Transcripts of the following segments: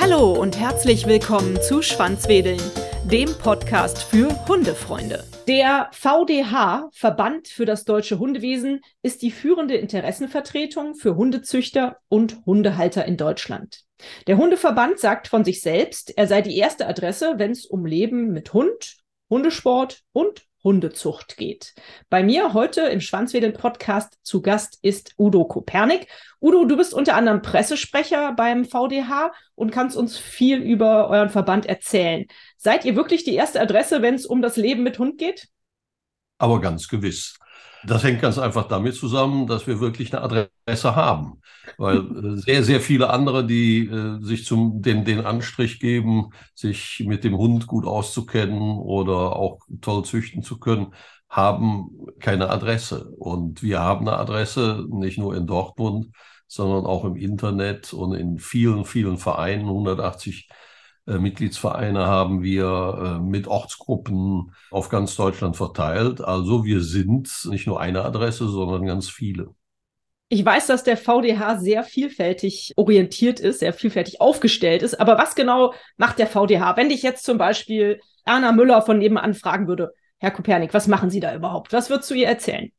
Hallo und herzlich willkommen zu Schwanzwedeln, dem Podcast für Hundefreunde. Der VDH, Verband für das deutsche Hundewesen, ist die führende Interessenvertretung für Hundezüchter und Hundehalter in Deutschland. Der Hundeverband sagt von sich selbst, er sei die erste Adresse, wenn es um Leben mit Hund, Hundesport und Hundezucht geht. Bei mir heute im Schwanzwedeln-Podcast zu Gast ist Udo Kopernik. Udo, du bist unter anderem Pressesprecher beim VDH und kannst uns viel über euren Verband erzählen. Seid ihr wirklich die erste Adresse, wenn es um das Leben mit Hund geht? Aber ganz gewiss. Das hängt ganz einfach damit zusammen, dass wir wirklich eine Adresse haben. Weil äh, sehr, sehr viele andere, die äh, sich zum, den, den Anstrich geben, sich mit dem Hund gut auszukennen oder auch toll züchten zu können, haben keine Adresse. Und wir haben eine Adresse, nicht nur in Dortmund, sondern auch im Internet und in vielen, vielen Vereinen, 180 äh, Mitgliedsvereine haben wir äh, mit Ortsgruppen auf ganz Deutschland verteilt. Also wir sind nicht nur eine Adresse, sondern ganz viele. Ich weiß, dass der VDH sehr vielfältig orientiert ist, sehr vielfältig aufgestellt ist. Aber was genau macht der VDH? Wenn dich jetzt zum Beispiel Erna Müller von nebenan fragen würde, Herr Kopernik, was machen Sie da überhaupt? Was würdest du ihr erzählen?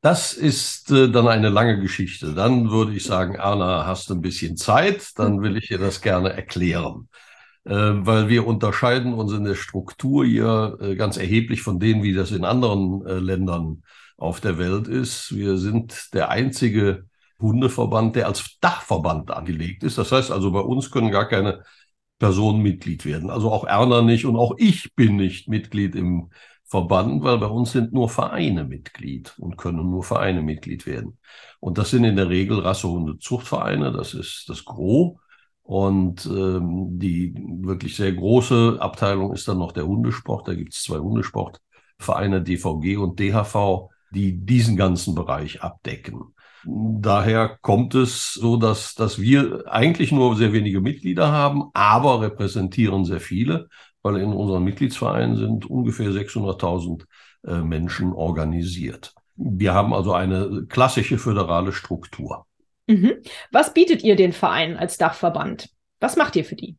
Das ist äh, dann eine lange Geschichte. Dann würde ich sagen, Erna, hast du ein bisschen Zeit? Dann will ich dir das gerne erklären. Äh, weil wir unterscheiden uns in der Struktur hier äh, ganz erheblich von denen, wie das in anderen äh, Ländern auf der Welt ist. Wir sind der einzige Hundeverband, der als Dachverband angelegt ist. Das heißt also, bei uns können gar keine Personen Mitglied werden. Also auch Erna nicht und auch ich bin nicht Mitglied im Verband, weil bei uns sind nur Vereine Mitglied und können nur Vereine Mitglied werden. Und das sind in der Regel Rassehunde-Zuchtvereine, das ist das Gros. Und ähm, die wirklich sehr große Abteilung ist dann noch der Hundesport. Da gibt es zwei Hundesportvereine, DVG und DHV, die diesen ganzen Bereich abdecken. Daher kommt es so, dass, dass wir eigentlich nur sehr wenige Mitglieder haben, aber repräsentieren sehr viele, weil in unseren Mitgliedsvereinen sind ungefähr 600.000 äh, Menschen organisiert. Wir haben also eine klassische föderale Struktur. Mhm. Was bietet ihr den Vereinen als Dachverband? Was macht ihr für die?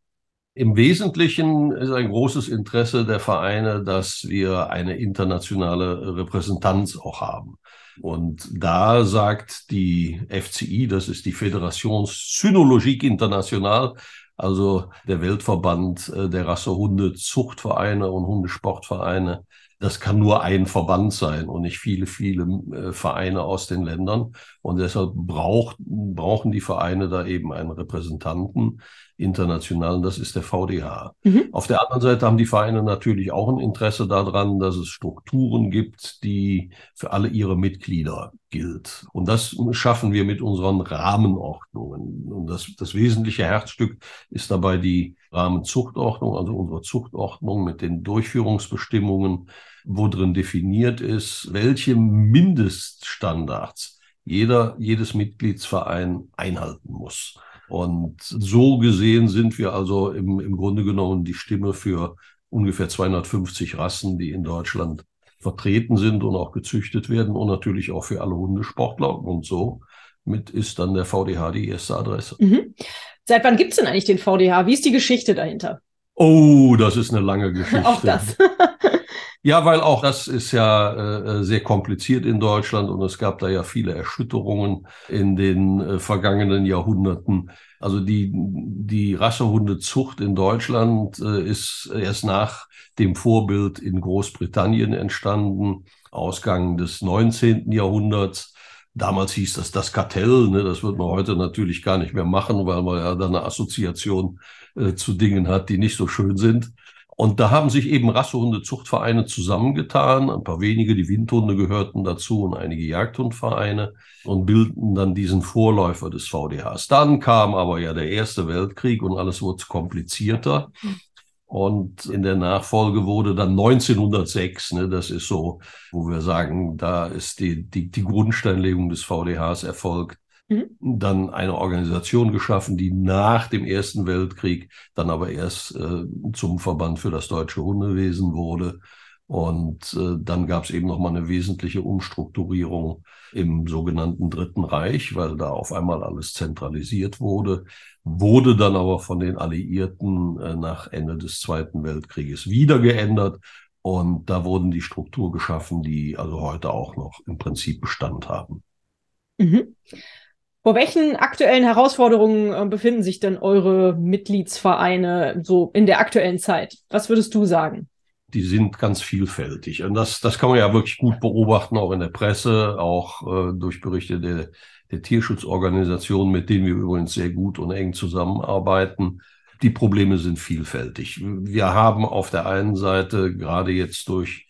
Im Wesentlichen ist ein großes Interesse der Vereine, dass wir eine internationale Repräsentanz auch haben. Und da sagt die FCI, das ist die Fédération Synologique Internationale, also der Weltverband äh, der Rassehunde, Zuchtvereine und Hundesportvereine, das kann nur ein Verband sein und nicht viele, viele äh, Vereine aus den Ländern. Und deshalb braucht, brauchen die Vereine da eben einen Repräsentanten internationalen, das ist der VDH. Mhm. Auf der anderen Seite haben die Vereine natürlich auch ein Interesse daran, dass es Strukturen gibt, die für alle ihre Mitglieder gilt. Und das schaffen wir mit unseren Rahmenordnungen. Und das, das wesentliche Herzstück ist dabei die Rahmenzuchtordnung, also unsere Zuchtordnung mit den Durchführungsbestimmungen, wo drin definiert ist, welche Mindeststandards jeder, jedes Mitgliedsverein einhalten muss. Und so gesehen sind wir also im, im Grunde genommen die Stimme für ungefähr 250 Rassen, die in Deutschland vertreten sind und auch gezüchtet werden und natürlich auch für alle Hundesportler und so. Mit ist dann der VDH die erste Adresse. Mhm. Seit wann gibt es denn eigentlich den VDH? Wie ist die Geschichte dahinter? Oh, das ist eine lange Geschichte. auch das. Ja, weil auch das ist ja äh, sehr kompliziert in Deutschland und es gab da ja viele Erschütterungen in den äh, vergangenen Jahrhunderten. Also die, die Rassehundezucht in Deutschland äh, ist erst nach dem Vorbild in Großbritannien entstanden, Ausgang des 19. Jahrhunderts. Damals hieß das das Kartell, ne? das wird man heute natürlich gar nicht mehr machen, weil man ja da eine Assoziation äh, zu Dingen hat, die nicht so schön sind. Und da haben sich eben Rassehunde-Zuchtvereine zusammengetan. Ein paar wenige, die Windhunde gehörten dazu und einige Jagdhundvereine und bildeten dann diesen Vorläufer des VDHs. Dann kam aber ja der Erste Weltkrieg und alles wurde komplizierter. Und in der Nachfolge wurde dann 1906, ne, das ist so, wo wir sagen, da ist die, die, die Grundsteinlegung des VDHs erfolgt, Mhm. Dann eine Organisation geschaffen, die nach dem Ersten Weltkrieg dann aber erst äh, zum Verband für das deutsche Hundewesen wurde. Und äh, dann gab es eben noch mal eine wesentliche Umstrukturierung im sogenannten Dritten Reich, weil da auf einmal alles zentralisiert wurde, wurde dann aber von den Alliierten äh, nach Ende des Zweiten Weltkrieges wieder geändert. Und da wurden die Strukturen geschaffen, die also heute auch noch im Prinzip Bestand haben. Mhm. Vor welchen aktuellen Herausforderungen äh, befinden sich denn eure Mitgliedsvereine so in der aktuellen Zeit? Was würdest du sagen? Die sind ganz vielfältig. Und das, das kann man ja wirklich gut beobachten, auch in der Presse, auch äh, durch Berichte der, der Tierschutzorganisationen, mit denen wir übrigens sehr gut und eng zusammenarbeiten. Die Probleme sind vielfältig. Wir haben auf der einen Seite gerade jetzt durch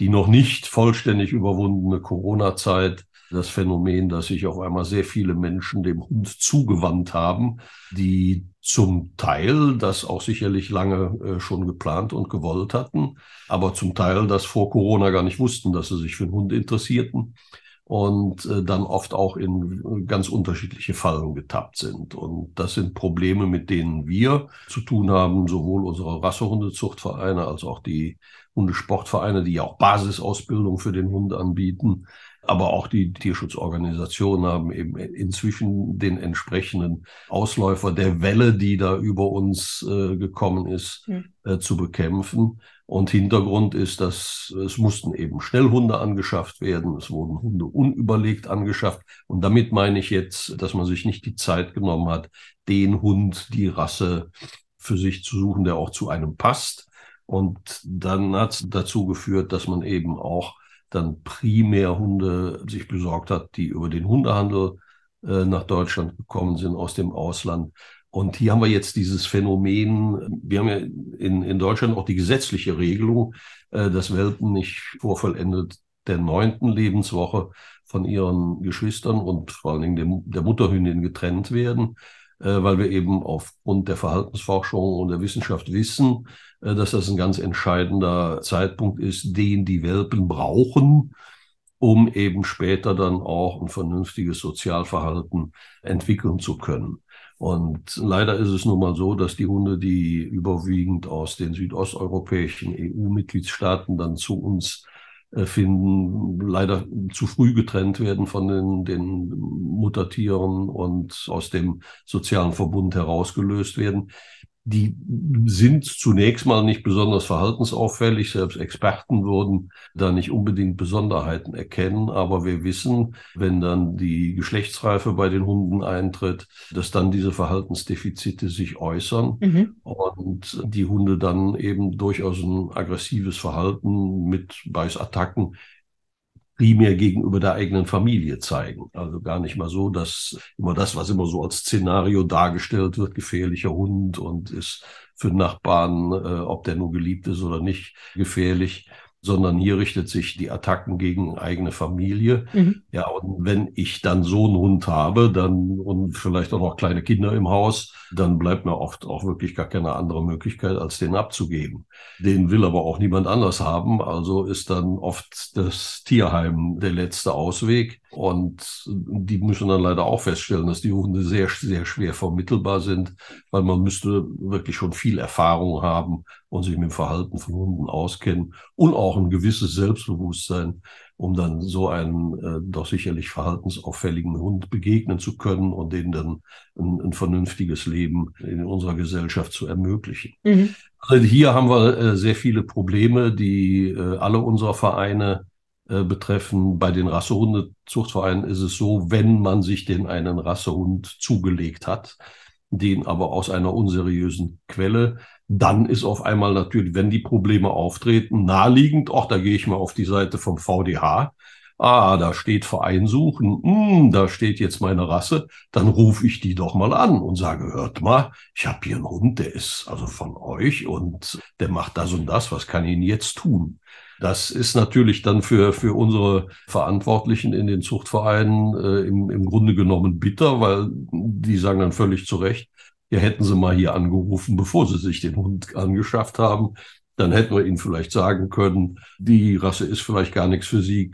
die noch nicht vollständig überwundene Corona-Zeit das Phänomen, dass sich auf einmal sehr viele Menschen dem Hund zugewandt haben, die zum Teil das auch sicherlich lange äh, schon geplant und gewollt hatten, aber zum Teil das vor Corona gar nicht wussten, dass sie sich für den Hund interessierten und äh, dann oft auch in ganz unterschiedliche Fallen getappt sind. Und das sind Probleme, mit denen wir zu tun haben, sowohl unsere Rassehundezuchtvereine als auch die Hundesportvereine, die ja auch Basisausbildung für den Hund anbieten. Aber auch die Tierschutzorganisationen haben eben inzwischen den entsprechenden Ausläufer der Welle, die da über uns äh, gekommen ist, mhm. äh, zu bekämpfen. Und Hintergrund ist, dass es mussten eben Schnellhunde angeschafft werden. Es wurden Hunde unüberlegt angeschafft. Und damit meine ich jetzt, dass man sich nicht die Zeit genommen hat, den Hund, die Rasse für sich zu suchen, der auch zu einem passt. Und dann hat es dazu geführt, dass man eben auch dann primär Hunde sich besorgt hat, die über den Hundehandel äh, nach Deutschland gekommen sind aus dem Ausland. Und hier haben wir jetzt dieses Phänomen, wir haben ja in, in Deutschland auch die gesetzliche Regelung, äh, dass Welpen nicht vor vollendet der neunten Lebenswoche von ihren Geschwistern und vor allen Dingen der, der Mutterhündin getrennt werden, weil wir eben aufgrund der Verhaltensforschung und der Wissenschaft wissen, äh, dass das ein ganz entscheidender Zeitpunkt ist, den die Welpen brauchen, um eben später dann auch ein vernünftiges Sozialverhalten entwickeln zu können. Und leider ist es nun mal so, dass die Hunde, die überwiegend aus den südosteuropäischen EU-Mitgliedstaaten dann zu uns äh, finden, leider zu früh getrennt werden von den, den Muttertieren und aus dem sozialen Verbund herausgelöst werden die sind zunächst mal nicht besonders verhaltensauffällig. Selbst Experten würden da nicht unbedingt Besonderheiten erkennen. Aber wir wissen, wenn dann die Geschlechtsreife bei den Hunden eintritt, dass dann diese Verhaltensdefizite sich äußern mhm. und die Hunde dann eben durchaus ein aggressives Verhalten mit Beißattacken primär gegenüber der eigenen Familie zeigen. Also gar nicht mal so, dass immer das, was immer so als Szenario dargestellt wird, gefährlicher Hund und ist für Nachbarn, äh, ob der nur geliebt ist oder nicht, gefährlich sondern hier richtet sich die Attacken gegen eigene Familie. Mhm. Ja, und wenn ich dann so einen Hund habe, dann und vielleicht auch noch kleine Kinder im Haus, dann bleibt mir oft auch wirklich gar keine andere Möglichkeit, als den abzugeben. Den will aber auch niemand anders haben, also ist dann oft das Tierheim der letzte Ausweg. Und die müssen dann leider auch feststellen, dass die Hunde sehr, sehr schwer vermittelbar sind, weil man müsste wirklich schon viel Erfahrung haben und sich mit dem Verhalten von Hunden auskennen und auch ein gewisses Selbstbewusstsein, um dann so einen äh, doch sicherlich verhaltensauffälligen Hund begegnen zu können und denen dann ein, ein vernünftiges Leben in unserer Gesellschaft zu ermöglichen. Mhm. Also hier haben wir äh, sehr viele Probleme, die äh, alle unserer Vereine äh, betreffen. Bei den Rassehundezuchtvereinen ist es so, wenn man sich den einen Rassehund zugelegt hat, den aber aus einer unseriösen Quelle, dann ist auf einmal natürlich, wenn die Probleme auftreten, naheliegend, ach, da gehe ich mal auf die Seite vom VDH. Ah, da steht Verein suchen, hm, da steht jetzt meine Rasse, dann rufe ich die doch mal an und sage, hört mal, ich habe hier einen Hund, der ist also von euch und der macht das und das, was kann ich ihn jetzt tun? Das ist natürlich dann für, für unsere Verantwortlichen in den Zuchtvereinen äh, im, im Grunde genommen bitter, weil die sagen dann völlig zu Recht, ja, hätten sie mal hier angerufen, bevor sie sich den Hund angeschafft haben. Dann hätten wir ihnen vielleicht sagen können, die Rasse ist vielleicht gar nichts für sie,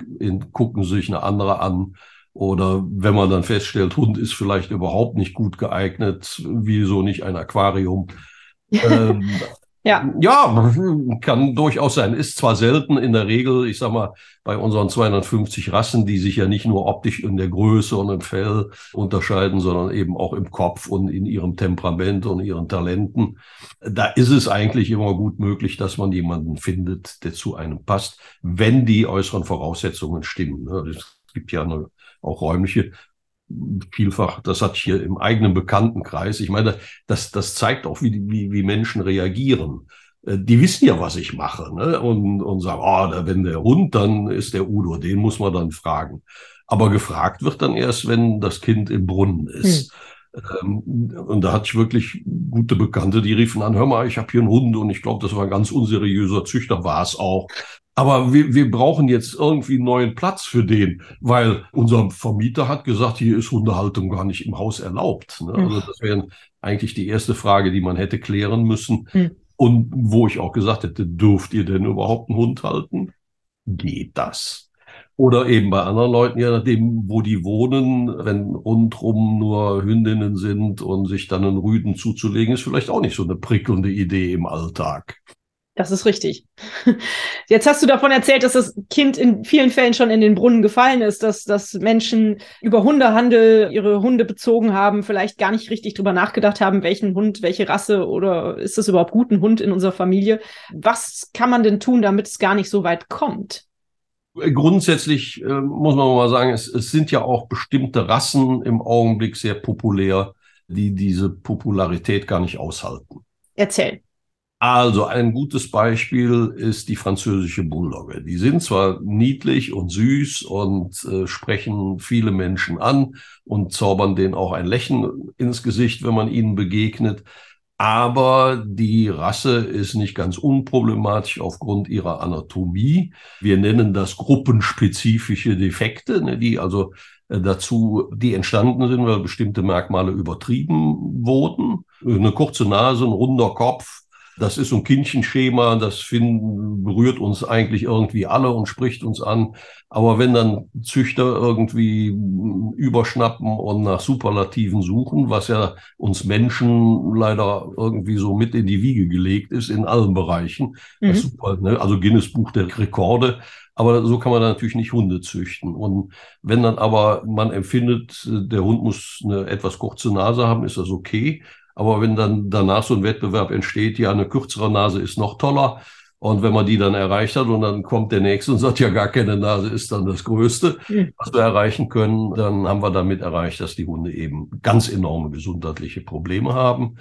gucken sie sich eine andere an. Oder wenn man dann feststellt, Hund ist vielleicht überhaupt nicht gut geeignet, wieso nicht ein Aquarium? ähm, Ja. ja, kann durchaus sein. Ist zwar selten in der Regel, ich sag mal, bei unseren 250 Rassen, die sich ja nicht nur optisch in der Größe und im Fell unterscheiden, sondern eben auch im Kopf und in ihrem Temperament und ihren Talenten. Da ist es eigentlich immer gut möglich, dass man jemanden findet, der zu einem passt, wenn die äußeren Voraussetzungen stimmen. Es gibt ja eine, auch räumliche vielfach, das hat hier im eigenen Bekanntenkreis. Ich meine, das, das zeigt auch, wie, wie, wie Menschen reagieren. Äh, die wissen ja, was ich mache, ne? und, und sagen, oh, wenn der Hund, dann ist der Udo, den muss man dann fragen. Aber gefragt wird dann erst, wenn das Kind im Brunnen ist. Hm. und da hatte ich wirklich gute Bekannte, die riefen an, hör mal, ich habe hier einen Hund und ich glaube, das war ein ganz unseriöser Züchter, war es auch. Aber wir, wir brauchen jetzt irgendwie einen neuen Platz für den, weil unser Vermieter hat gesagt, hier ist Hundehaltung gar nicht im Haus erlaubt. Ne? Also das wäre eigentlich die erste Frage, die man hätte klären müssen. Mhm. Und wo ich auch gesagt hätte, dürft ihr denn überhaupt einen Hund halten? Geht das? Oder eben bei anderen Leuten, je nachdem, wo die wohnen, wenn rundrum nur Hündinnen sind und sich dann einen Rüden zuzulegen, ist vielleicht auch nicht so eine prickelnde Idee im Alltag. Das ist richtig. Jetzt hast du davon erzählt, dass das Kind in vielen Fällen schon in den Brunnen gefallen ist, dass, dass Menschen über Hundehandel ihre Hunde bezogen haben, vielleicht gar nicht richtig drüber nachgedacht haben, welchen Hund, welche Rasse oder ist das überhaupt gut ein Hund in unserer Familie? Was kann man denn tun, damit es gar nicht so weit kommt? Grundsätzlich äh, muss man mal sagen, es, es sind ja auch bestimmte Rassen im Augenblick sehr populär, die diese Popularität gar nicht aushalten. Erzähl. Also ein gutes Beispiel ist die französische Bulldogge. Die sind zwar niedlich und süß und äh, sprechen viele Menschen an und zaubern denen auch ein Lächeln ins Gesicht, wenn man ihnen begegnet. Aber die Rasse ist nicht ganz unproblematisch aufgrund ihrer Anatomie. Wir nennen das gruppenspezifische Defekte, ne, die also äh, dazu, die entstanden sind, weil bestimmte Merkmale übertrieben wurden. Eine kurze Nase, ein runder Kopf, das ist so ein Kindchenschema, das finden, berührt uns eigentlich irgendwie alle und spricht uns an. Aber wenn dann Züchter irgendwie überschnappen und nach Superlativen suchen, was ja uns Menschen leider irgendwie so mit in die Wiege gelegt ist, in allen Bereichen, mhm. super, ne? also Guinness Buch der Rekorde, aber so kann man natürlich nicht Hunde züchten. Und wenn dann aber man empfindet, der Hund muss eine etwas kurze Nase haben, ist das okay. Aber wenn dann danach so ein Wettbewerb entsteht, ja, eine kürzere Nase ist noch toller. Und wenn man die dann erreicht hat und dann kommt der nächste und sagt, ja, gar keine Nase ist dann das Größte, mhm. was wir erreichen können, dann haben wir damit erreicht, dass die Hunde eben ganz enorme gesundheitliche Probleme haben.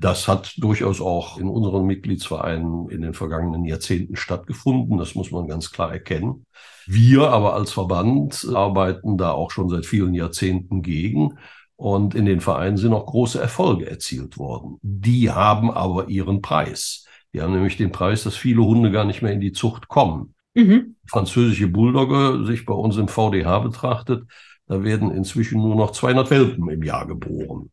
Das hat durchaus auch in unseren Mitgliedsvereinen in den vergangenen Jahrzehnten stattgefunden. Das muss man ganz klar erkennen. Wir aber als Verband arbeiten da auch schon seit vielen Jahrzehnten gegen. Und in den Vereinen sind auch große Erfolge erzielt worden. Die haben aber ihren Preis. Die haben nämlich den Preis, dass viele Hunde gar nicht mehr in die Zucht kommen. Mhm. Französische Bulldogge sich bei uns im VDH betrachtet, da werden inzwischen nur noch 200 Welpen im Jahr geboren.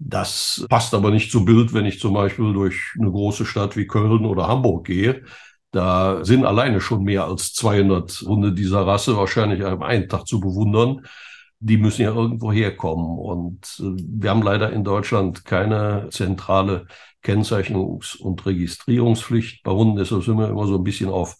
Das passt aber nicht zum Bild, wenn ich zum Beispiel durch eine große Stadt wie Köln oder Hamburg gehe. Da sind alleine schon mehr als 200 Hunde dieser Rasse wahrscheinlich am einen Tag zu bewundern die müssen ja irgendwo herkommen. Und äh, wir haben leider in Deutschland keine zentrale Kennzeichnungs- und Registrierungspflicht. Bei Hunden ist das immer, immer so ein bisschen auf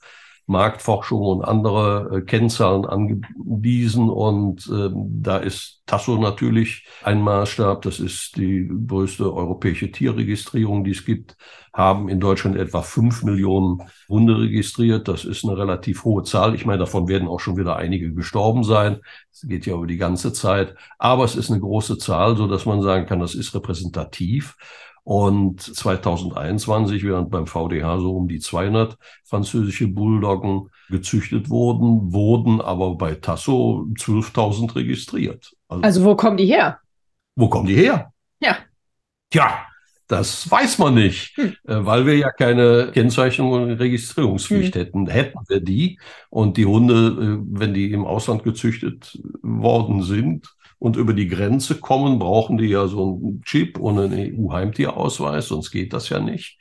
Marktforschung und andere äh, Kennzahlen angewiesen. Und äh, da ist Tasso natürlich ein Maßstab. Das ist die größte europäische Tierregistrierung, die es gibt. Haben in Deutschland etwa fünf Millionen Hunde registriert. Das ist eine relativ hohe Zahl. Ich meine, davon werden auch schon wieder einige gestorben sein. Es geht ja über die ganze Zeit. Aber es ist eine große Zahl, so dass man sagen kann, das ist repräsentativ. Und 2021, während beim VDH so um die 200 französische Bulldoggen gezüchtet wurden, wurden aber bei Tasso 12.000 registriert. Also, also wo kommen die her? Wo kommen die her? Ja. Tja, das weiß man nicht, hm. Äh, weil wir ja keine Kennzeichnung und Registrierungspflicht hm. hätten. Hätten wir die und die Hunde, äh, wenn die im Ausland gezüchtet worden sind, und über die Grenze kommen, brauchen die ja so einen Chip und einen EU-Heimtierausweis, sonst geht das ja nicht.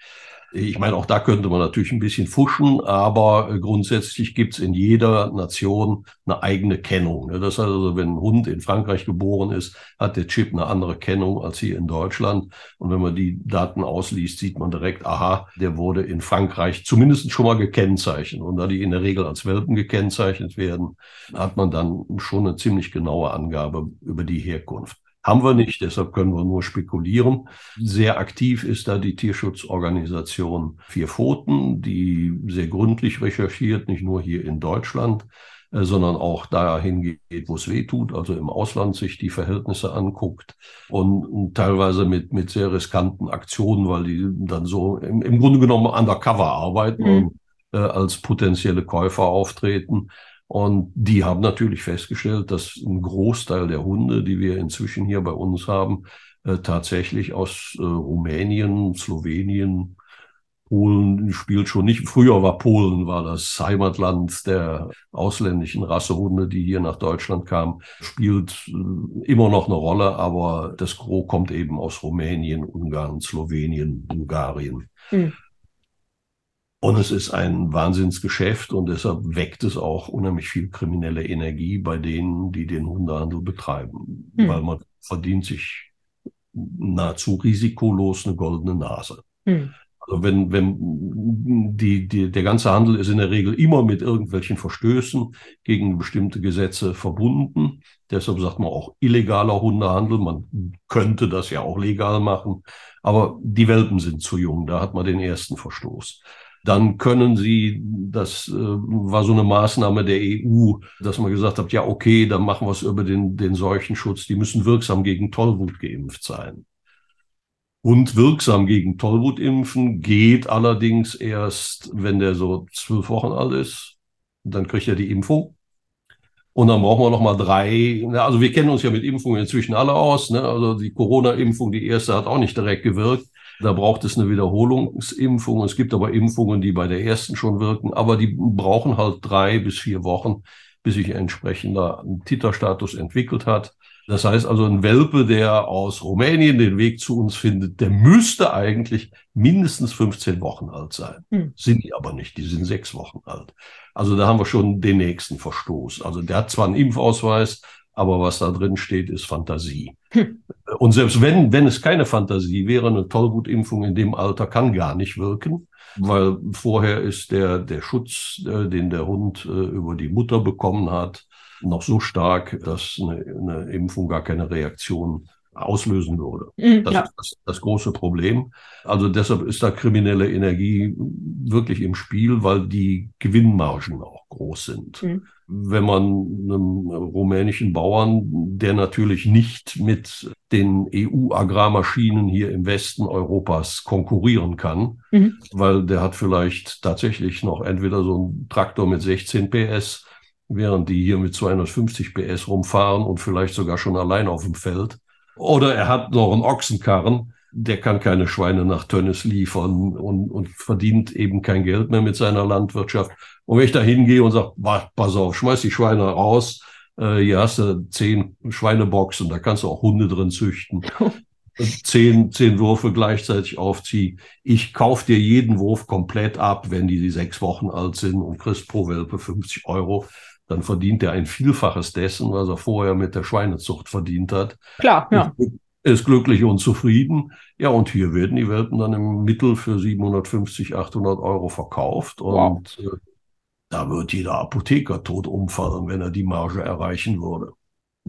Ich meine, auch da könnte man natürlich ein bisschen fuschen, aber äh, grundsätzlich gibt es in jeder Nation eine eigene Kennung. Ne? Das heißt also, wenn ein Hund in Frankreich geboren ist, hat der Chip eine andere Kennung als hier in Deutschland. Und wenn man die Daten ausliest, sieht man direkt, aha, der wurde in Frankreich zumindest schon mal gekennzeichnet. Und da die in der Regel als Welpen gekennzeichnet werden, hat man dann schon eine ziemlich genaue Angabe über die Herkunft. Haben wir nicht, deshalb können wir nur spekulieren. Sehr aktiv ist da die Tierschutzorganisation Vier Pfoten, die sehr gründlich recherchiert, nicht nur hier in Deutschland, äh, sondern auch dahin geht, wo es weh tut, also im Ausland sich die Verhältnisse anguckt und teilweise mit, mit sehr riskanten Aktionen, weil die dann so im, im Grunde genommen undercover arbeiten mhm. und äh, als potenzielle Käufer auftreten. Und die haben natürlich festgestellt, dass ein Großteil der Hunde, die wir inzwischen hier bei uns haben, äh, tatsächlich aus äh, Rumänien, Slowenien, Polen spielt schon nicht. Früher war Polen, war das Heimatland der ausländischen Rassehunde, die hier nach Deutschland kamen, spielt äh, immer noch eine Rolle, aber das Gros kommt eben aus Rumänien, Ungarn, Slowenien, Bulgarien. Mhm. Und es ist ein Wahnsinnsgeschäft und deshalb weckt es auch unheimlich viel kriminelle Energie bei denen, die den Hundehandel betreiben, mhm. weil man verdient sich nahezu risikolos eine goldene Nase. Mhm. Also wenn, wenn die, die, der ganze Handel ist in der Regel immer mit irgendwelchen Verstößen gegen bestimmte Gesetze verbunden. Deshalb sagt man auch illegaler Hundehandel. Man könnte das ja auch legal machen. Aber die Welpen sind zu jung. Da hat man den ersten Verstoß dann können sie, das äh, war so eine Maßnahme der EU, dass man gesagt hat, ja, okay, dann machen wir es über den, den Seuchenschutz, die müssen wirksam gegen Tollwut geimpft sein. Und wirksam gegen Tollwut impfen geht allerdings erst, wenn der so zwölf Wochen alt ist. Dann kriegt er die Impfung. Und dann brauchen wir noch mal drei. Also wir kennen uns ja mit Impfungen inzwischen alle aus. Ne? Also die Corona-Impfung, die erste hat auch nicht direkt gewirkt. Da braucht es eine Wiederholungsimpfung. Es gibt aber Impfungen, die bei der ersten schon wirken, aber die brauchen halt drei bis vier Wochen, bis sich ein entsprechender Titerstatus entwickelt hat. Das heißt also, ein Welpe, der aus Rumänien den Weg zu uns findet, der müsste eigentlich mindestens 15 Wochen alt sein. Hm. Sind die aber nicht, die sind sechs Wochen alt. Also da haben wir schon den nächsten Verstoß. Also der hat zwar einen Impfausweis, aber was da drin steht, ist Fantasie. Hm. Und selbst wenn, wenn es keine Fantasie wäre, eine Tollwutimpfung in dem Alter kann gar nicht wirken, weil vorher ist der, der Schutz, äh, den der Hund äh, über die Mutter bekommen hat, noch so stark, dass eine, eine Impfung gar keine Reaktion auslösen würde. Mhm, das ja. ist das, das, große Problem. Also deshalb ist da kriminelle Energie wirklich im Spiel, weil die Gewinnmargen auch groß sind. Mhm. Wenn man einem rumänischen Bauern, der natürlich nicht mit den EU-Agrarmaschinen hier im Westen Europas konkurrieren kann, mhm. weil der hat vielleicht tatsächlich noch entweder so einen Traktor mit 16 PS, während die hier mit 250 PS rumfahren und vielleicht sogar schon allein auf dem Feld oder er hat noch einen Ochsenkarren, der kann keine Schweine nach Tönnes liefern und, und verdient eben kein Geld mehr mit seiner Landwirtschaft. Und wenn ich da hingehe und sage, pass auf, schmeiß die Schweine raus, äh, hier hast du zehn Schweineboxen, da kannst du auch Hunde drin züchten. zehn, zehn Würfe gleichzeitig aufziehen. Ich kauf dir jeden Wurf komplett ab, wenn die, die sechs Wochen alt sind und kriegst pro Welpe 50 Euro dann verdient er ein Vielfaches dessen, was er vorher mit der Schweinezucht verdient hat. Klar, ja. Ist glücklich und zufrieden. Ja, und hier werden die Welpen dann im Mittel für 750, 800 Euro verkauft. Und wow. äh, da wird jeder Apotheker tot umfallen, wenn er die Marge erreichen würde.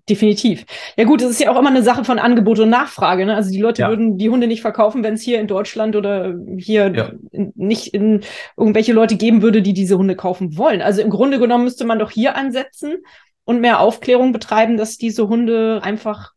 Definitiv. Ja gut, es ist ja auch immer eine Sache von Angebot und Nachfrage. Ne? Also die Leute ja. würden die Hunde nicht verkaufen, wenn es hier in Deutschland oder hier ja. in, nicht in irgendwelche Leute geben würde, die diese Hunde kaufen wollen. Also im Grunde genommen müsste man doch hier ansetzen und mehr Aufklärung betreiben, dass diese Hunde einfach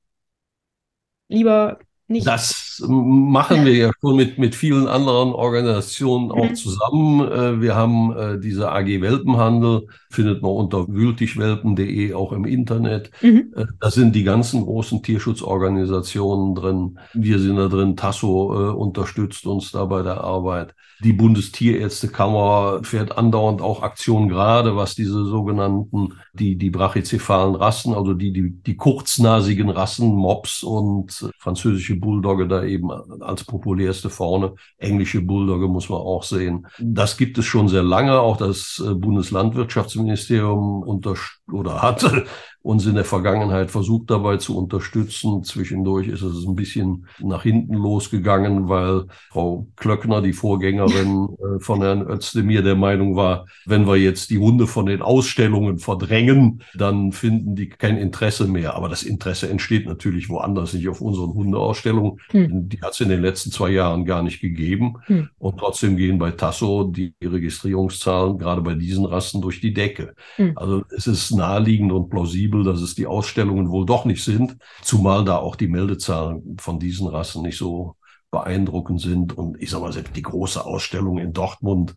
lieber nicht. Das machen wir ja schon mit, mit vielen anderen Organisationen auch mhm. zusammen. Äh, wir haben äh, diese AG Welpenhandel, findet man unter wültigwelpen.de auch im Internet. Mhm. Äh, da sind die ganzen großen Tierschutzorganisationen drin. Wir sind da drin. Tasso unterstützt uns da bei der Arbeit. Die Bundestierärztekammer fährt andauernd auch Aktionen, gerade was diese sogenannten, die, die brachycephalen Rassen, also die, die, die kurznasigen Rassen, Mops und französische Bulldogge da eben als populärste vorne. Englische Bulldogge muss man auch sehen. Das gibt es schon sehr lange. Auch das äh, Bundeslandwirtschaftsministerium unter oder hatte uns in der Vergangenheit versucht dabei zu unterstützen. Zwischendurch ist es ein bisschen nach hinten losgegangen, weil Frau Klöckner, die Vorgängerin äh, von Herrn Özdemir, der Meinung war, wenn wir jetzt die Hunde von den Ausstellungen verdrängen, dann finden die kein Interesse mehr. Aber das Interesse entsteht natürlich woanders, nicht auf unseren Hundeausstellungen. Hm. Die hat es in den letzten zwei Jahren gar nicht gegeben. Hm. Und trotzdem gehen bei Tasso die Registrierungszahlen gerade bei diesen Rassen durch die Decke. Hm. Also es ist naheliegend und plausibel, plausibel, dass es die Ausstellungen wohl doch nicht sind, zumal da auch die Meldezahlen von diesen Rassen nicht so beeindruckend sind. Und ich sage mal, selbst die große Ausstellung in Dortmund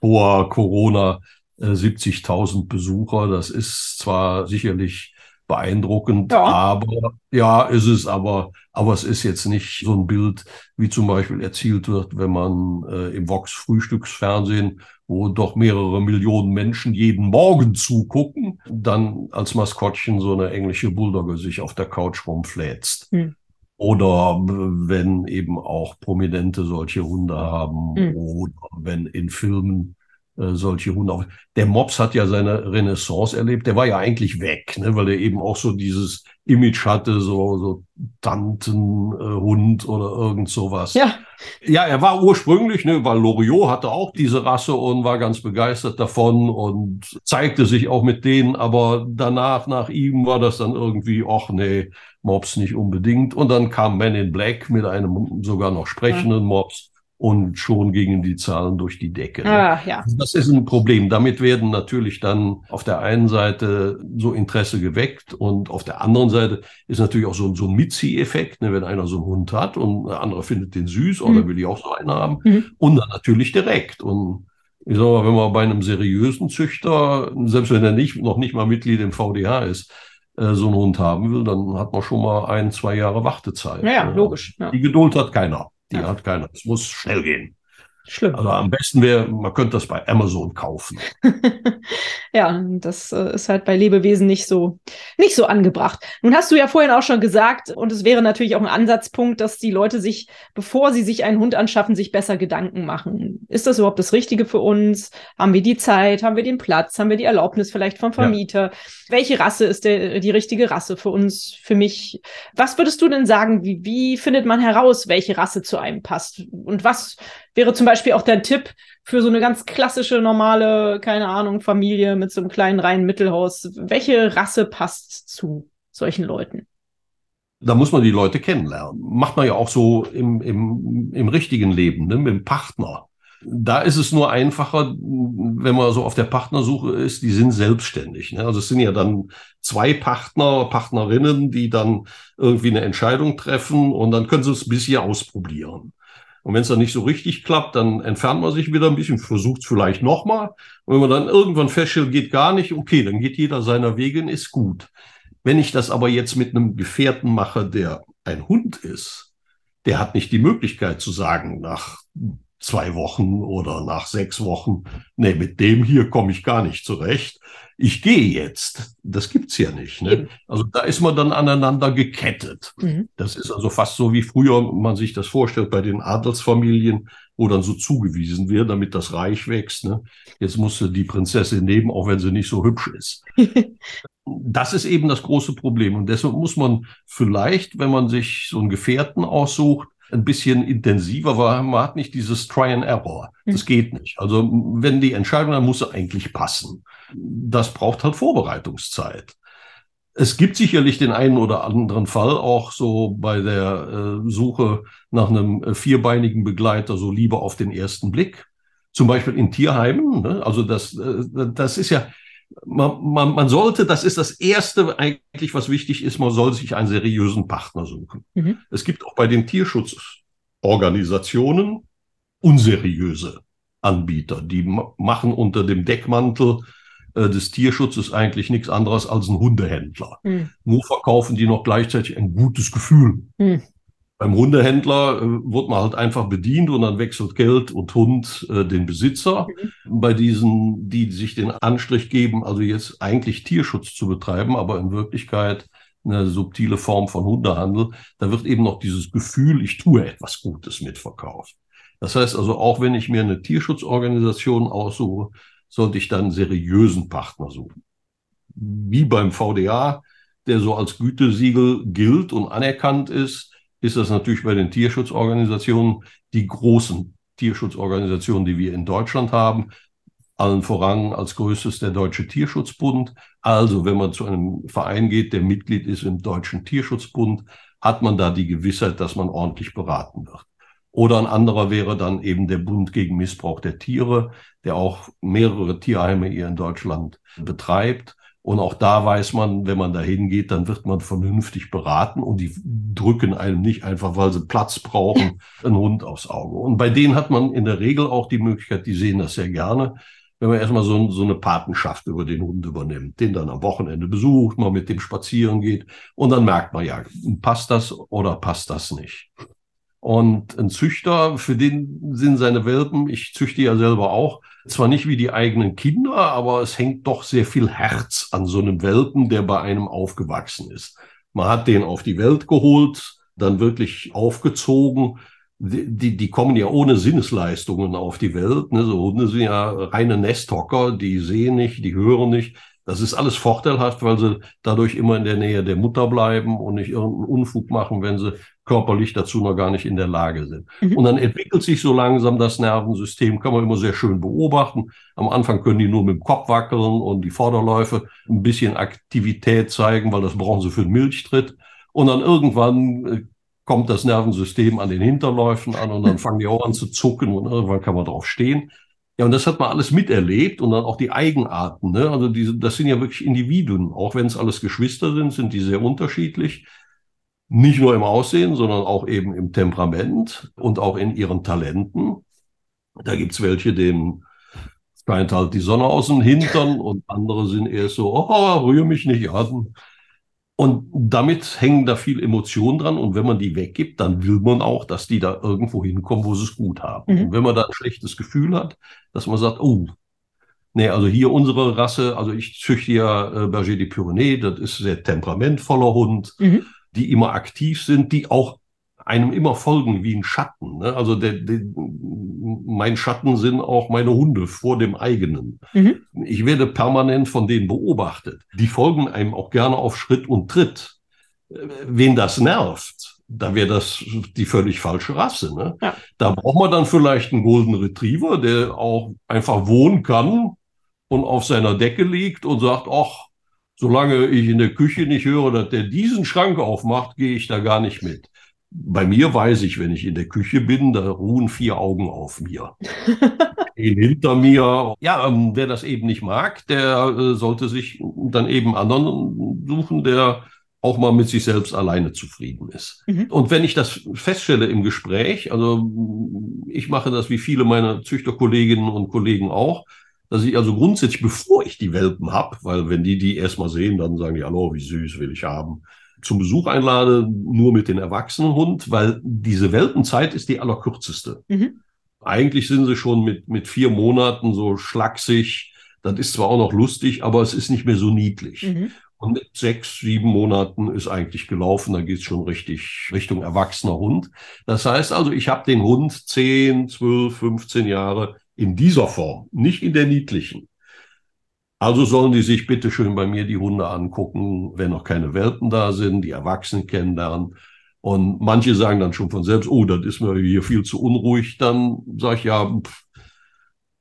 vor Corona, äh, 70.000 Besucher, das ist zwar sicherlich beeindruckend, ja. aber ja, ist es aber, aber es ist jetzt nicht so ein Bild, wie zum Beispiel erzielt wird, wenn man äh, im Vox Frühstücksfernsehen, wo doch mehrere Millionen Menschen jeden Morgen zugucken, dann als Maskottchen so eine englische Bulldogge sich auf der Couch rumflätzt. Hm. Oder wenn eben auch Prominente solche Hunde haben hm. oder wenn in Filmen solche Hunde. Der Mops hat ja seine Renaissance erlebt. Der war ja eigentlich weg, ne, weil er eben auch so dieses Image hatte, so, so Tantenhund äh, oder irgend sowas. Ja. Ja, er war ursprünglich, ne, weil Loriot hatte auch diese Rasse und war ganz begeistert davon und zeigte sich auch mit denen, aber danach, nach ihm war das dann irgendwie, ach nee, Mops nicht unbedingt. Und dann kam Man in Black mit einem sogar noch sprechenden ja. Mops und schon gingen die Zahlen durch die Decke. Ah, ja. Das ist ein Problem. Damit werden natürlich dann auf der einen Seite so Interesse geweckt und auf der anderen Seite ist natürlich auch so, so ein Mitzieheffekt, ne, wenn einer so einen Hund hat und ein anderer findet den süß mhm. oder will ich auch so einen haben mhm. und dann natürlich direkt. Und ich sag mal, wenn man bei einem seriösen Züchter, selbst wenn er nicht, noch nicht mal Mitglied im VDH ist, äh, so einen Hund haben will, dann hat man schon mal ein, zwei Jahre Wartezeit. Ja, ja logisch. Ja. Die Geduld hat keiner. Die ja. hat keiner. Es muss schnell gehen. Schlimm. Also am besten wäre, man könnte das bei Amazon kaufen. ja, das äh, ist halt bei Lebewesen nicht so, nicht so angebracht. Nun hast du ja vorhin auch schon gesagt, und es wäre natürlich auch ein Ansatzpunkt, dass die Leute sich, bevor sie sich einen Hund anschaffen, sich besser Gedanken machen. Ist das überhaupt das Richtige für uns? Haben wir die Zeit? Haben wir den Platz? Haben wir die Erlaubnis vielleicht vom Vermieter? Ja. Welche Rasse ist der, die richtige Rasse für uns, für mich? Was würdest du denn sagen? Wie, wie findet man heraus, welche Rasse zu einem passt? Und was wäre zum Beispiel auch der Tipp für so eine ganz klassische, normale, keine Ahnung, Familie mit so einem kleinen reinen Mittelhaus. Welche Rasse passt zu solchen Leuten? Da muss man die Leute kennenlernen. Macht man ja auch so im, im, im richtigen Leben, ne? mit dem Partner. Da ist es nur einfacher, wenn man so auf der Partnersuche ist, die sind selbstständig. Ne? Also es sind ja dann zwei Partner, Partnerinnen, die dann irgendwie eine Entscheidung treffen und dann können sie es ein bisschen ausprobieren. Und wenn es dann nicht so richtig klappt, dann entfernt man sich wieder ein bisschen, versucht es vielleicht nochmal. Und wenn man dann irgendwann feststellt, geht gar nicht, okay, dann geht jeder seiner Wege und ist gut. Wenn ich das aber jetzt mit einem Gefährten mache, der ein Hund ist, der hat nicht die Möglichkeit zu sagen, nach zwei Wochen oder nach sechs Wochen, nee, mit dem hier komme ich gar nicht zurecht ich gehe jetzt. Das gibt's ja nicht. Ne? Also da ist man dann aneinander gekettet. Mhm. Das ist also fast so wie früher man sich das vorstellt bei den Adelsfamilien, wo dann so zugewiesen wird, damit das Reich wächst. Ne? Jetzt musste die Prinzessin nehmen, auch wenn sie nicht so hübsch ist. das ist eben das große Problem. Und deshalb muss man vielleicht, wenn man sich so einen Gefährten aussucht, ein bisschen intensiver, weil man hat nicht dieses Try and Error. Das mhm. geht nicht. Also wenn die Entscheidung, dann muss sie eigentlich passen das braucht halt Vorbereitungszeit. Es gibt sicherlich den einen oder anderen Fall auch so bei der äh, Suche nach einem äh, vierbeinigen Begleiter so lieber auf den ersten Blick. Zum Beispiel in Tierheimen. Ne? Also das, äh, das ist ja, man, man, man sollte, das ist das Erste eigentlich, was wichtig ist, man soll sich einen seriösen Partner suchen. Mhm. Es gibt auch bei den Tierschutzorganisationen unseriöse Anbieter, die machen unter dem Deckmantel äh, des Tierschutzes eigentlich nichts anderes als ein Hundehändler. Mhm. Nur verkaufen die noch gleichzeitig ein gutes Gefühl. Mhm. Beim Hundehändler äh, wird man halt einfach bedient und dann wechselt Geld und Hund äh, den Besitzer. Mhm. Bei diesen, die sich den Anstrich geben, also jetzt eigentlich Tierschutz zu betreiben, aber in Wirklichkeit eine subtile Form von Hundehandel. Da wird eben noch dieses Gefühl, ich tue etwas Gutes mitverkauft. Das heißt also, auch wenn ich mir eine Tierschutzorganisation aussuche, sollte ich dann einen seriösen Partner suchen. Wie beim VDA, der so als Gütesiegel gilt und anerkannt ist, ist das natürlich bei den Tierschutzorganisationen, die großen Tierschutzorganisationen, die wir in Deutschland haben, allen voran als größtes der Deutsche Tierschutzbund. Also wenn man zu einem Verein geht, der Mitglied ist im Deutschen Tierschutzbund, hat man da die Gewissheit, dass man ordentlich beraten wird. Oder ein anderer wäre dann eben der Bund gegen Missbrauch der Tiere, der auch mehrere Tierheime hier in Deutschland betreibt. Und auch da weiß man, wenn man da hingeht, dann wird man vernünftig beraten und die drücken einem nicht einfach, weil sie Platz brauchen, einen Hund aufs Auge. Und bei denen hat man in der Regel auch die Möglichkeit, die sehen das sehr gerne, wenn man erstmal so, so eine Patenschaft über den Hund übernimmt, den dann am Wochenende besucht, mal mit dem spazieren geht und dann merkt man ja, passt das oder passt das nicht. Und ein Züchter, für den sind seine Welpen, ich züchte ja selber auch, zwar nicht wie die eigenen Kinder, aber es hängt doch sehr viel Herz an so einem Welpen, der bei einem aufgewachsen ist. Man hat den auf die Welt geholt, dann wirklich aufgezogen. Die, die, die kommen ja ohne Sinnesleistungen auf die Welt. Ne? So Hunde sind ja reine Nesthocker, die sehen nicht, die hören nicht. Das ist alles vorteilhaft, weil sie dadurch immer in der Nähe der Mutter bleiben und nicht irgendeinen Unfug machen, wenn sie körperlich dazu noch gar nicht in der Lage sind. Mhm. Und dann entwickelt sich so langsam das Nervensystem, kann man immer sehr schön beobachten. Am Anfang können die nur mit dem Kopf wackeln und die Vorderläufe ein bisschen Aktivität zeigen, weil das brauchen sie für den Milchtritt. Und dann irgendwann äh, kommt das Nervensystem an den Hinterläufen an und dann fangen die auch an zu zucken und irgendwann kann man drauf stehen. Ja, und das hat man alles miterlebt und dann auch die Eigenarten. Ne? Also diese, das sind ja wirklich Individuen. Auch wenn es alles Geschwister sind, sind die sehr unterschiedlich. Nicht nur im Aussehen, sondern auch eben im Temperament und auch in ihren Talenten. Da gibt's welche, denen scheint halt die Sonne aus dem Hintern und andere sind eher so, oh, rühr mich nicht an. Und damit hängen da viel Emotionen dran. Und wenn man die weggibt, dann will man auch, dass die da irgendwo hinkommen, wo sie es gut haben. Mhm. Und wenn man da ein schlechtes Gefühl hat, dass man sagt, oh, nee, also hier unsere Rasse, also ich züchte ja äh, Berger de Pyrénées, das ist sehr temperamentvoller Hund. Mhm die immer aktiv sind, die auch einem immer folgen wie ein Schatten. Ne? Also der, der, mein Schatten sind auch meine Hunde vor dem eigenen. Mhm. Ich werde permanent von denen beobachtet. Die folgen einem auch gerne auf Schritt und Tritt. Wen das nervt, da wäre das die völlig falsche Rasse. Ne? Ja. Da braucht man dann vielleicht einen Golden Retriever, der auch einfach wohnen kann und auf seiner Decke liegt und sagt, ach, solange ich in der Küche nicht höre, dass der diesen Schrank aufmacht, gehe ich da gar nicht mit. Bei mir weiß ich, wenn ich in der Küche bin, da ruhen vier Augen auf mir. hinter mir. Ja, ähm, wer das eben nicht mag, der äh, sollte sich dann eben anderen suchen, der auch mal mit sich selbst alleine zufrieden ist. Mhm. Und wenn ich das feststelle im Gespräch, also ich mache das wie viele meiner Züchterkolleginnen und Kollegen auch, dass ich also grundsätzlich, bevor ich die Welpen habe, weil wenn die die erstmal sehen, dann sagen die, hallo, wie süß will ich haben, zum Besuch einlade, nur mit den Erwachsenenhund, weil diese Welpenzeit ist die allerkürzeste. Mhm. Eigentlich sind sie schon mit, mit vier Monaten so schlaksig. Das ist zwar auch noch lustig, aber es ist nicht mehr so niedlich. Mhm. Und mit sechs, sieben Monaten ist eigentlich gelaufen, da geht es schon richtig Richtung erwachsener Hund. Das heißt also, ich habe den Hund zehn, zwölf, 15 Jahre in dieser Form, nicht in der niedlichen. Also sollen die sich bitte schön bei mir die Hunde angucken, wenn noch keine Welpen da sind, die Erwachsenen kennenlernen. Und manche sagen dann schon von selbst, oh, das ist mir hier viel zu unruhig. Dann sage ich ja, pff,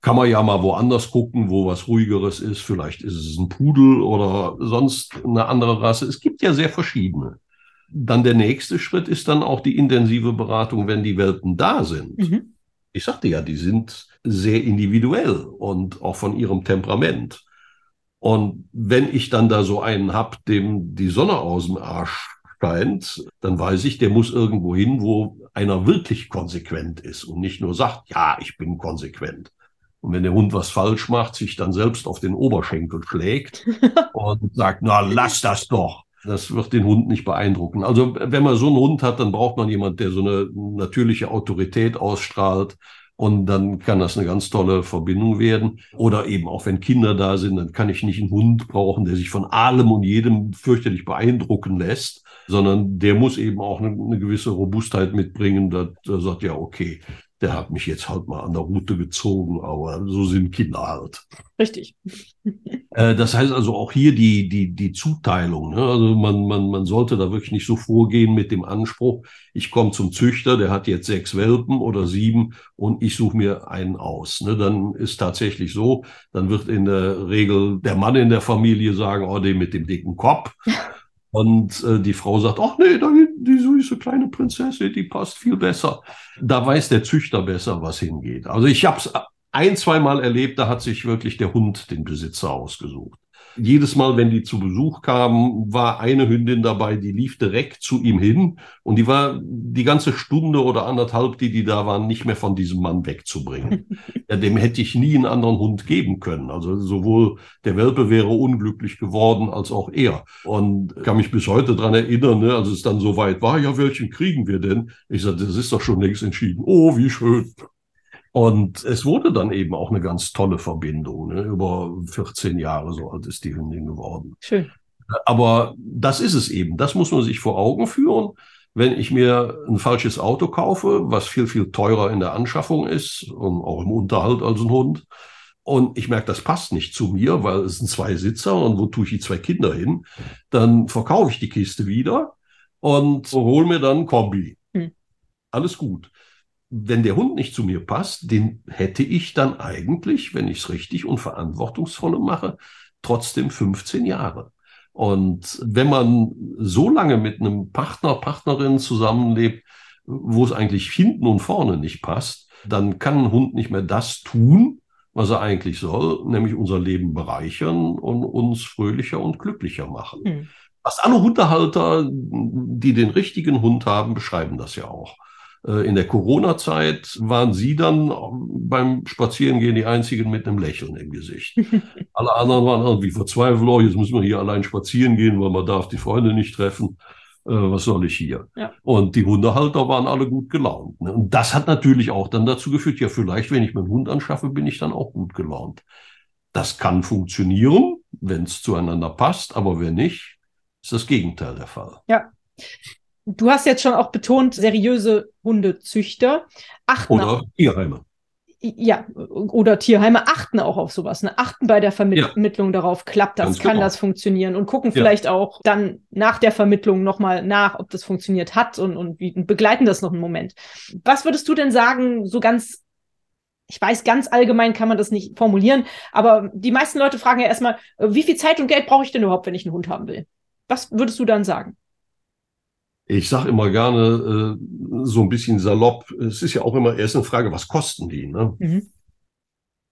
kann man ja mal woanders gucken, wo was ruhigeres ist. Vielleicht ist es ein Pudel oder sonst eine andere Rasse. Es gibt ja sehr verschiedene. Dann der nächste Schritt ist dann auch die intensive Beratung, wenn die Welpen da sind. Mhm ich sagte ja, die sind sehr individuell und auch von ihrem Temperament. Und wenn ich dann da so einen hab, dem die Sonne aus dem Arsch scheint, dann weiß ich, der muss irgendwo hin, wo einer wirklich konsequent ist und nicht nur sagt, ja, ich bin konsequent. Und wenn der Hund was falsch macht, sich dann selbst auf den Oberschenkel schlägt und sagt, na, lass das doch. Das wird den Hund nicht beeindrucken. Also wenn man so einen Hund hat, dann braucht man jemand, der so eine natürliche Autorität ausstrahlt Und dann kann das eine ganz tolle Verbindung werden. Oder eben auch wenn Kinder da sind, dann kann ich nicht einen Hund brauchen, der sich von allem und jedem fürchterlich beeindrucken lässt, sondern der muss eben auch eine, eine gewisse Robustheit mitbringen. Da, da sagt ja, okay, der hat mich jetzt halt mal an der Route gezogen, aber so sind Kinder halt. Richtig. Äh, das heißt also auch hier die, die, die Zuteilung. Ne? Also man, man, man sollte da wirklich nicht so vorgehen mit dem Anspruch, ich komme zum Züchter, der hat jetzt sechs Welpen oder sieben und ich suche mir einen aus. Ne? Dann ist tatsächlich so, dann wird in der Regel der Mann in der Familie sagen, oh, den mit dem dicken Kopf. Und äh, die Frau sagt, ach nee, da, die süße kleine Prinzessin, die passt viel besser. Da weiß der Züchter besser, was hingeht. Also ich habe es ein, zweimal erlebt, da hat sich wirklich der Hund den Besitzer ausgesucht. Jedes Mal, wenn die zu Besuch kamen, war eine Hündin dabei, die lief direkt zu ihm hin und die war die ganze Stunde oder anderthalb, die die da waren, nicht mehr von diesem Mann wegzubringen. ja, dem hätte ich nie einen anderen Hund geben können. Also sowohl der Welpe wäre unglücklich geworden als auch er. Und kann mich bis heute dran erinnern, ne, als es dann so weit war, ja, welchen kriegen wir denn? Ich sagte, das ist doch schon längst entschieden. Oh, wie schön. Und es wurde dann eben auch eine ganz tolle Verbindung. Ne? Über 14 Jahre, so alt ist die Hündin geworden. Schön. Aber das ist es eben. Das muss man sich vor Augen führen. Wenn ich mir ein falsches Auto kaufe, was viel, viel teurer in der Anschaffung ist und auch im Unterhalt als ein Hund, und ich merke, das passt nicht zu mir, weil es sind zwei Sitzer und wo tue ich die zwei Kinder hin, dann verkaufe ich die Kiste wieder und hole mir dann ein Kombi. Hm. Alles gut wenn der Hund nicht zu mir passt, den hätte ich dann eigentlich, wenn ich es richtig und verantwortungsvoll mache, trotzdem 15 Jahre. Und wenn man so lange mit einem Partner, Partnerin zusammenlebt, wo es eigentlich hinten und vorne nicht passt, dann kann ein Hund nicht mehr das tun, was er eigentlich soll, nämlich unser Leben bereichern und uns fröhlicher und glücklicher machen. Hm. Fast alle Hundehalter, die den richtigen Hund haben, beschreiben das ja auch. Äh, in der Corona-Zeit waren Sie dann beim Spazierengehen die Einzigen mit einem Lächeln im Gesicht. Alle anderen waren irgendwie verzweifelt, oh, jetzt müssen wir hier allein spazieren gehen, weil man darf die Freunde nicht treffen. Äh, was soll ich hier? Ja. Und die Hundehalter waren alle gut gelaunt. Ne? Und das hat natürlich auch dann dazu geführt, ja, vielleicht, wenn ich meinen Hund anschaffe, bin ich dann auch gut gelaunt. Das kann funktionieren, wenn es zueinander passt, aber wenn nicht, ist das Gegenteil der Fall. Ja. Du hast jetzt schon auch betont, seriöse Hundezüchter achten oder Tierheime. Ja, oder Tierheime achten auch auf sowas, ne? achten bei der Vermittlung ja. darauf, klappt das, Ganz kann genau. das funktionieren und gucken ja. vielleicht auch dann nach der Vermittlung nochmal nach, ob das funktioniert hat und, und, wie, und begleiten das noch einen Moment. Was würdest du denn sagen, so ganz ich weiß, ganz allgemein kann man das nicht formulieren, aber die meisten Leute fragen ja erstmal, wie viel Zeit und Geld brauche ich denn überhaupt, wenn ich einen Hund haben will? Was würdest du dann sagen? Ich sage immer gerne äh, so ein bisschen salopp, es ist ja auch immer erst eine Frage, was kosten die? Ne? Mhm.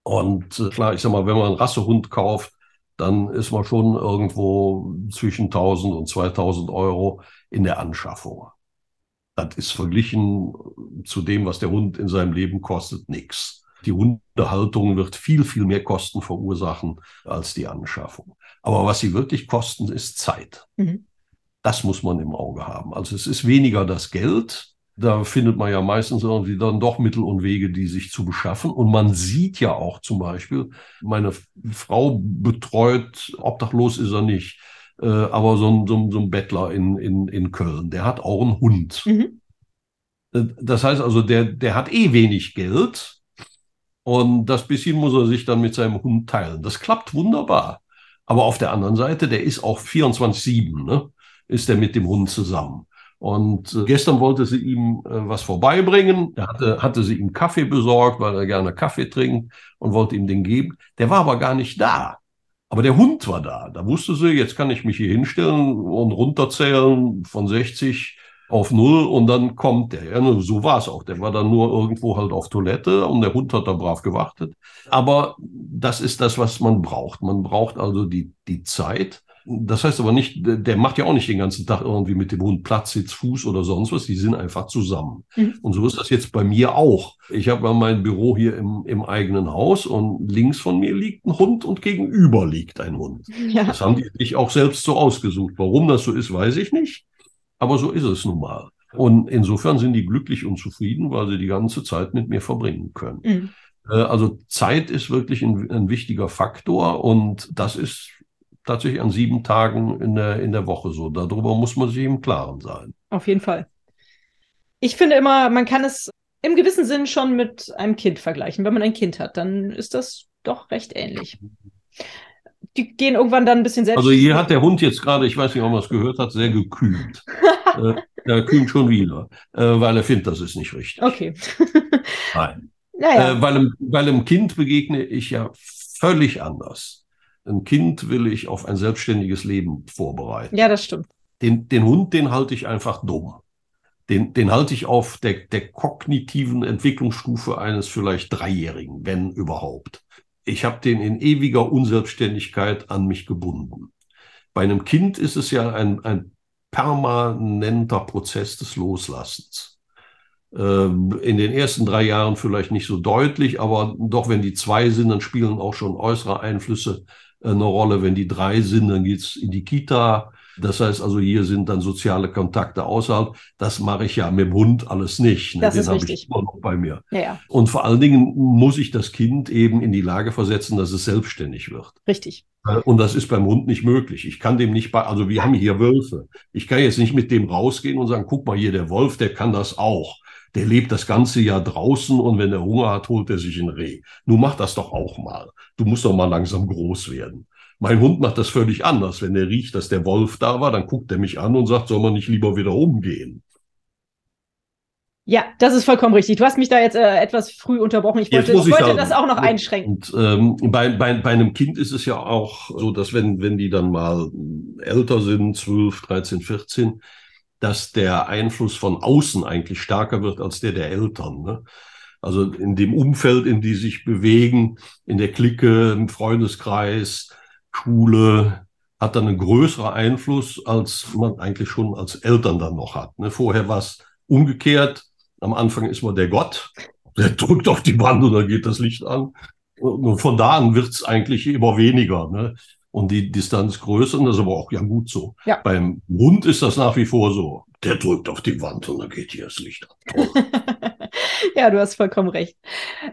Und äh, klar, ich sag mal, wenn man einen Rassehund kauft, dann ist man schon irgendwo zwischen 1000 und 2000 Euro in der Anschaffung. Das ist verglichen zu dem, was der Hund in seinem Leben kostet, nichts. Die Hundehaltung wird viel, viel mehr Kosten verursachen als die Anschaffung. Aber was sie wirklich kosten, ist Zeit. Mhm. Das muss man im Auge haben. Also es ist weniger das Geld. Da findet man ja meistens irgendwie dann doch Mittel und Wege, die sich zu beschaffen. Und man sieht ja auch zum Beispiel, meine Frau betreut, obdachlos ist er nicht, äh, aber so ein, so, ein, so ein Bettler in, in, in Köln, der hat auch einen Hund. Mhm. Äh, das heißt also, der, der hat eh wenig Geld. Und das bisschen muss er sich dann mit seinem Hund teilen. Das klappt wunderbar. Aber auf der anderen Seite, der ist auch 24-7. Ne? Ist er mit dem Hund zusammen. Und äh, gestern wollte sie ihm äh, was vorbeibringen. Da hatte, hatte sie ihm Kaffee besorgt, weil er gerne Kaffee trinkt und wollte ihm den geben. Der war aber gar nicht da. Aber der Hund war da. Da wusste sie, jetzt kann ich mich hier hinstellen und runterzählen von 60 auf null und dann kommt der. Ja, so war es auch. Der war dann nur irgendwo halt auf Toilette und der Hund hat da brav gewartet. Aber das ist das, was man braucht. Man braucht also die, die Zeit das heißt aber nicht, der macht ja auch nicht den ganzen Tag irgendwie mit dem Hund Platz, Sitz, Fuß oder sonst was. Die sind einfach zusammen. Mhm. Und so ist das jetzt bei mir auch. Ich habe mein Büro hier im, im eigenen Haus und links von mir liegt ein Hund und gegenüber liegt ein Hund. Ja. Das haben die sich auch selbst so ausgesucht. Warum das so ist, weiß ich nicht. Aber so ist es nun mal. Und insofern sind die glücklich und zufrieden, weil sie die ganze Zeit mit mir verbringen können. Mhm. Äh, also Zeit ist wirklich ein, ein, wichtiger Faktor und das ist tatsächlich an sieben Tagen in der, in der Woche so. Darüber muss man sich im Klaren sein. Auf jeden Fall. Ich finde immer, man kann es im gewissen Sinn schon mit einem Kind vergleichen. Wenn man ein Kind hat, dann ist das doch recht ähnlich. Die gehen irgendwann dann ein bisschen selbst. Also hier hat der Hund jetzt gerade, ich weiß nicht, ob man es gehört hat, sehr gekühlt. äh, er kühlt schon wieder, äh, weil er findet, das ist nicht richtig. Okay. Nein. Naja. Äh, weil, weil einem Kind begegne ich ja völlig anders. Ein Kind will ich auf ein selbstständiges Leben vorbereiten. Ja, das stimmt. Den, den Hund, den halte ich einfach dumm. Den, den halte ich auf der, der kognitiven Entwicklungsstufe eines vielleicht Dreijährigen, wenn überhaupt. Ich habe den in ewiger Unselbstständigkeit an mich gebunden. Bei einem Kind ist es ja ein, ein permanenter Prozess des Loslassens. Ähm, in den ersten drei Jahren vielleicht nicht so deutlich, aber doch, wenn die zwei sind, dann spielen auch schon äußere Einflüsse eine Rolle. Wenn die drei sind, dann geht's in die Kita. Das heißt also, hier sind dann soziale Kontakte außerhalb. Das mache ich ja mit dem Hund alles nicht. Ne? Das Den ist richtig. ich immer noch bei mir. Ja, ja. Und vor allen Dingen muss ich das Kind eben in die Lage versetzen, dass es selbstständig wird. Richtig. Äh, und das ist beim Hund nicht möglich. Ich kann dem nicht bei, also wir haben hier Wölfe. Ich kann jetzt nicht mit dem rausgehen und sagen, guck mal hier, der Wolf, der kann das auch der lebt das ganze Jahr draußen und wenn er Hunger hat, holt er sich ein Reh. Nun mach das doch auch mal. Du musst doch mal langsam groß werden. Mein Hund macht das völlig anders. Wenn er riecht, dass der Wolf da war, dann guckt er mich an und sagt, soll man nicht lieber wieder umgehen? Ja, das ist vollkommen richtig. Du hast mich da jetzt äh, etwas früh unterbrochen. Ich wollte, ich wollte das auch noch einschränken. Und ähm, bei, bei, bei einem Kind ist es ja auch so, dass wenn, wenn die dann mal älter sind, 12, 13, 14, dass der Einfluss von außen eigentlich stärker wird als der der Eltern. Ne? Also in dem Umfeld, in die sich bewegen, in der Clique, im Freundeskreis, Schule, hat dann einen größeren Einfluss, als man eigentlich schon als Eltern dann noch hat. Ne? Vorher war es umgekehrt. Am Anfang ist man der Gott, der drückt auf die Wand und dann geht das Licht an. Und von da an wird es eigentlich immer weniger. Ne? Und die Distanz größer. Und das ist aber auch ja gut so. Ja. Beim Hund ist das nach wie vor so. Der drückt auf die Wand und dann geht hier das Licht an. ja, du hast vollkommen recht.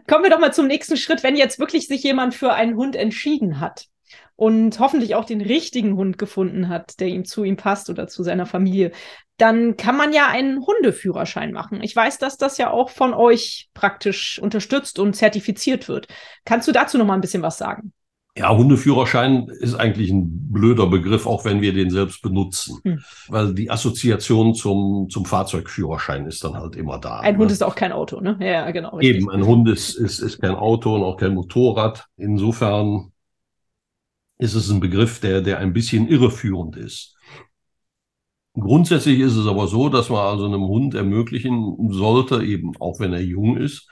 Kommen wir doch mal zum nächsten Schritt. Wenn jetzt wirklich sich jemand für einen Hund entschieden hat und hoffentlich auch den richtigen Hund gefunden hat, der ihm zu ihm passt oder zu seiner Familie, dann kann man ja einen Hundeführerschein machen. Ich weiß, dass das ja auch von euch praktisch unterstützt und zertifiziert wird. Kannst du dazu noch mal ein bisschen was sagen? Ja, Hundeführerschein ist eigentlich ein blöder Begriff, auch wenn wir den selbst benutzen. Hm. Weil die Assoziation zum, zum Fahrzeugführerschein ist dann halt immer da. Ein ne? Hund ist auch kein Auto, ne? Ja, genau. Richtig. Eben, ein Hund ist, ist, ist kein Auto und auch kein Motorrad. Insofern ist es ein Begriff, der, der ein bisschen irreführend ist. Grundsätzlich ist es aber so, dass man also einem Hund ermöglichen sollte, eben auch wenn er jung ist,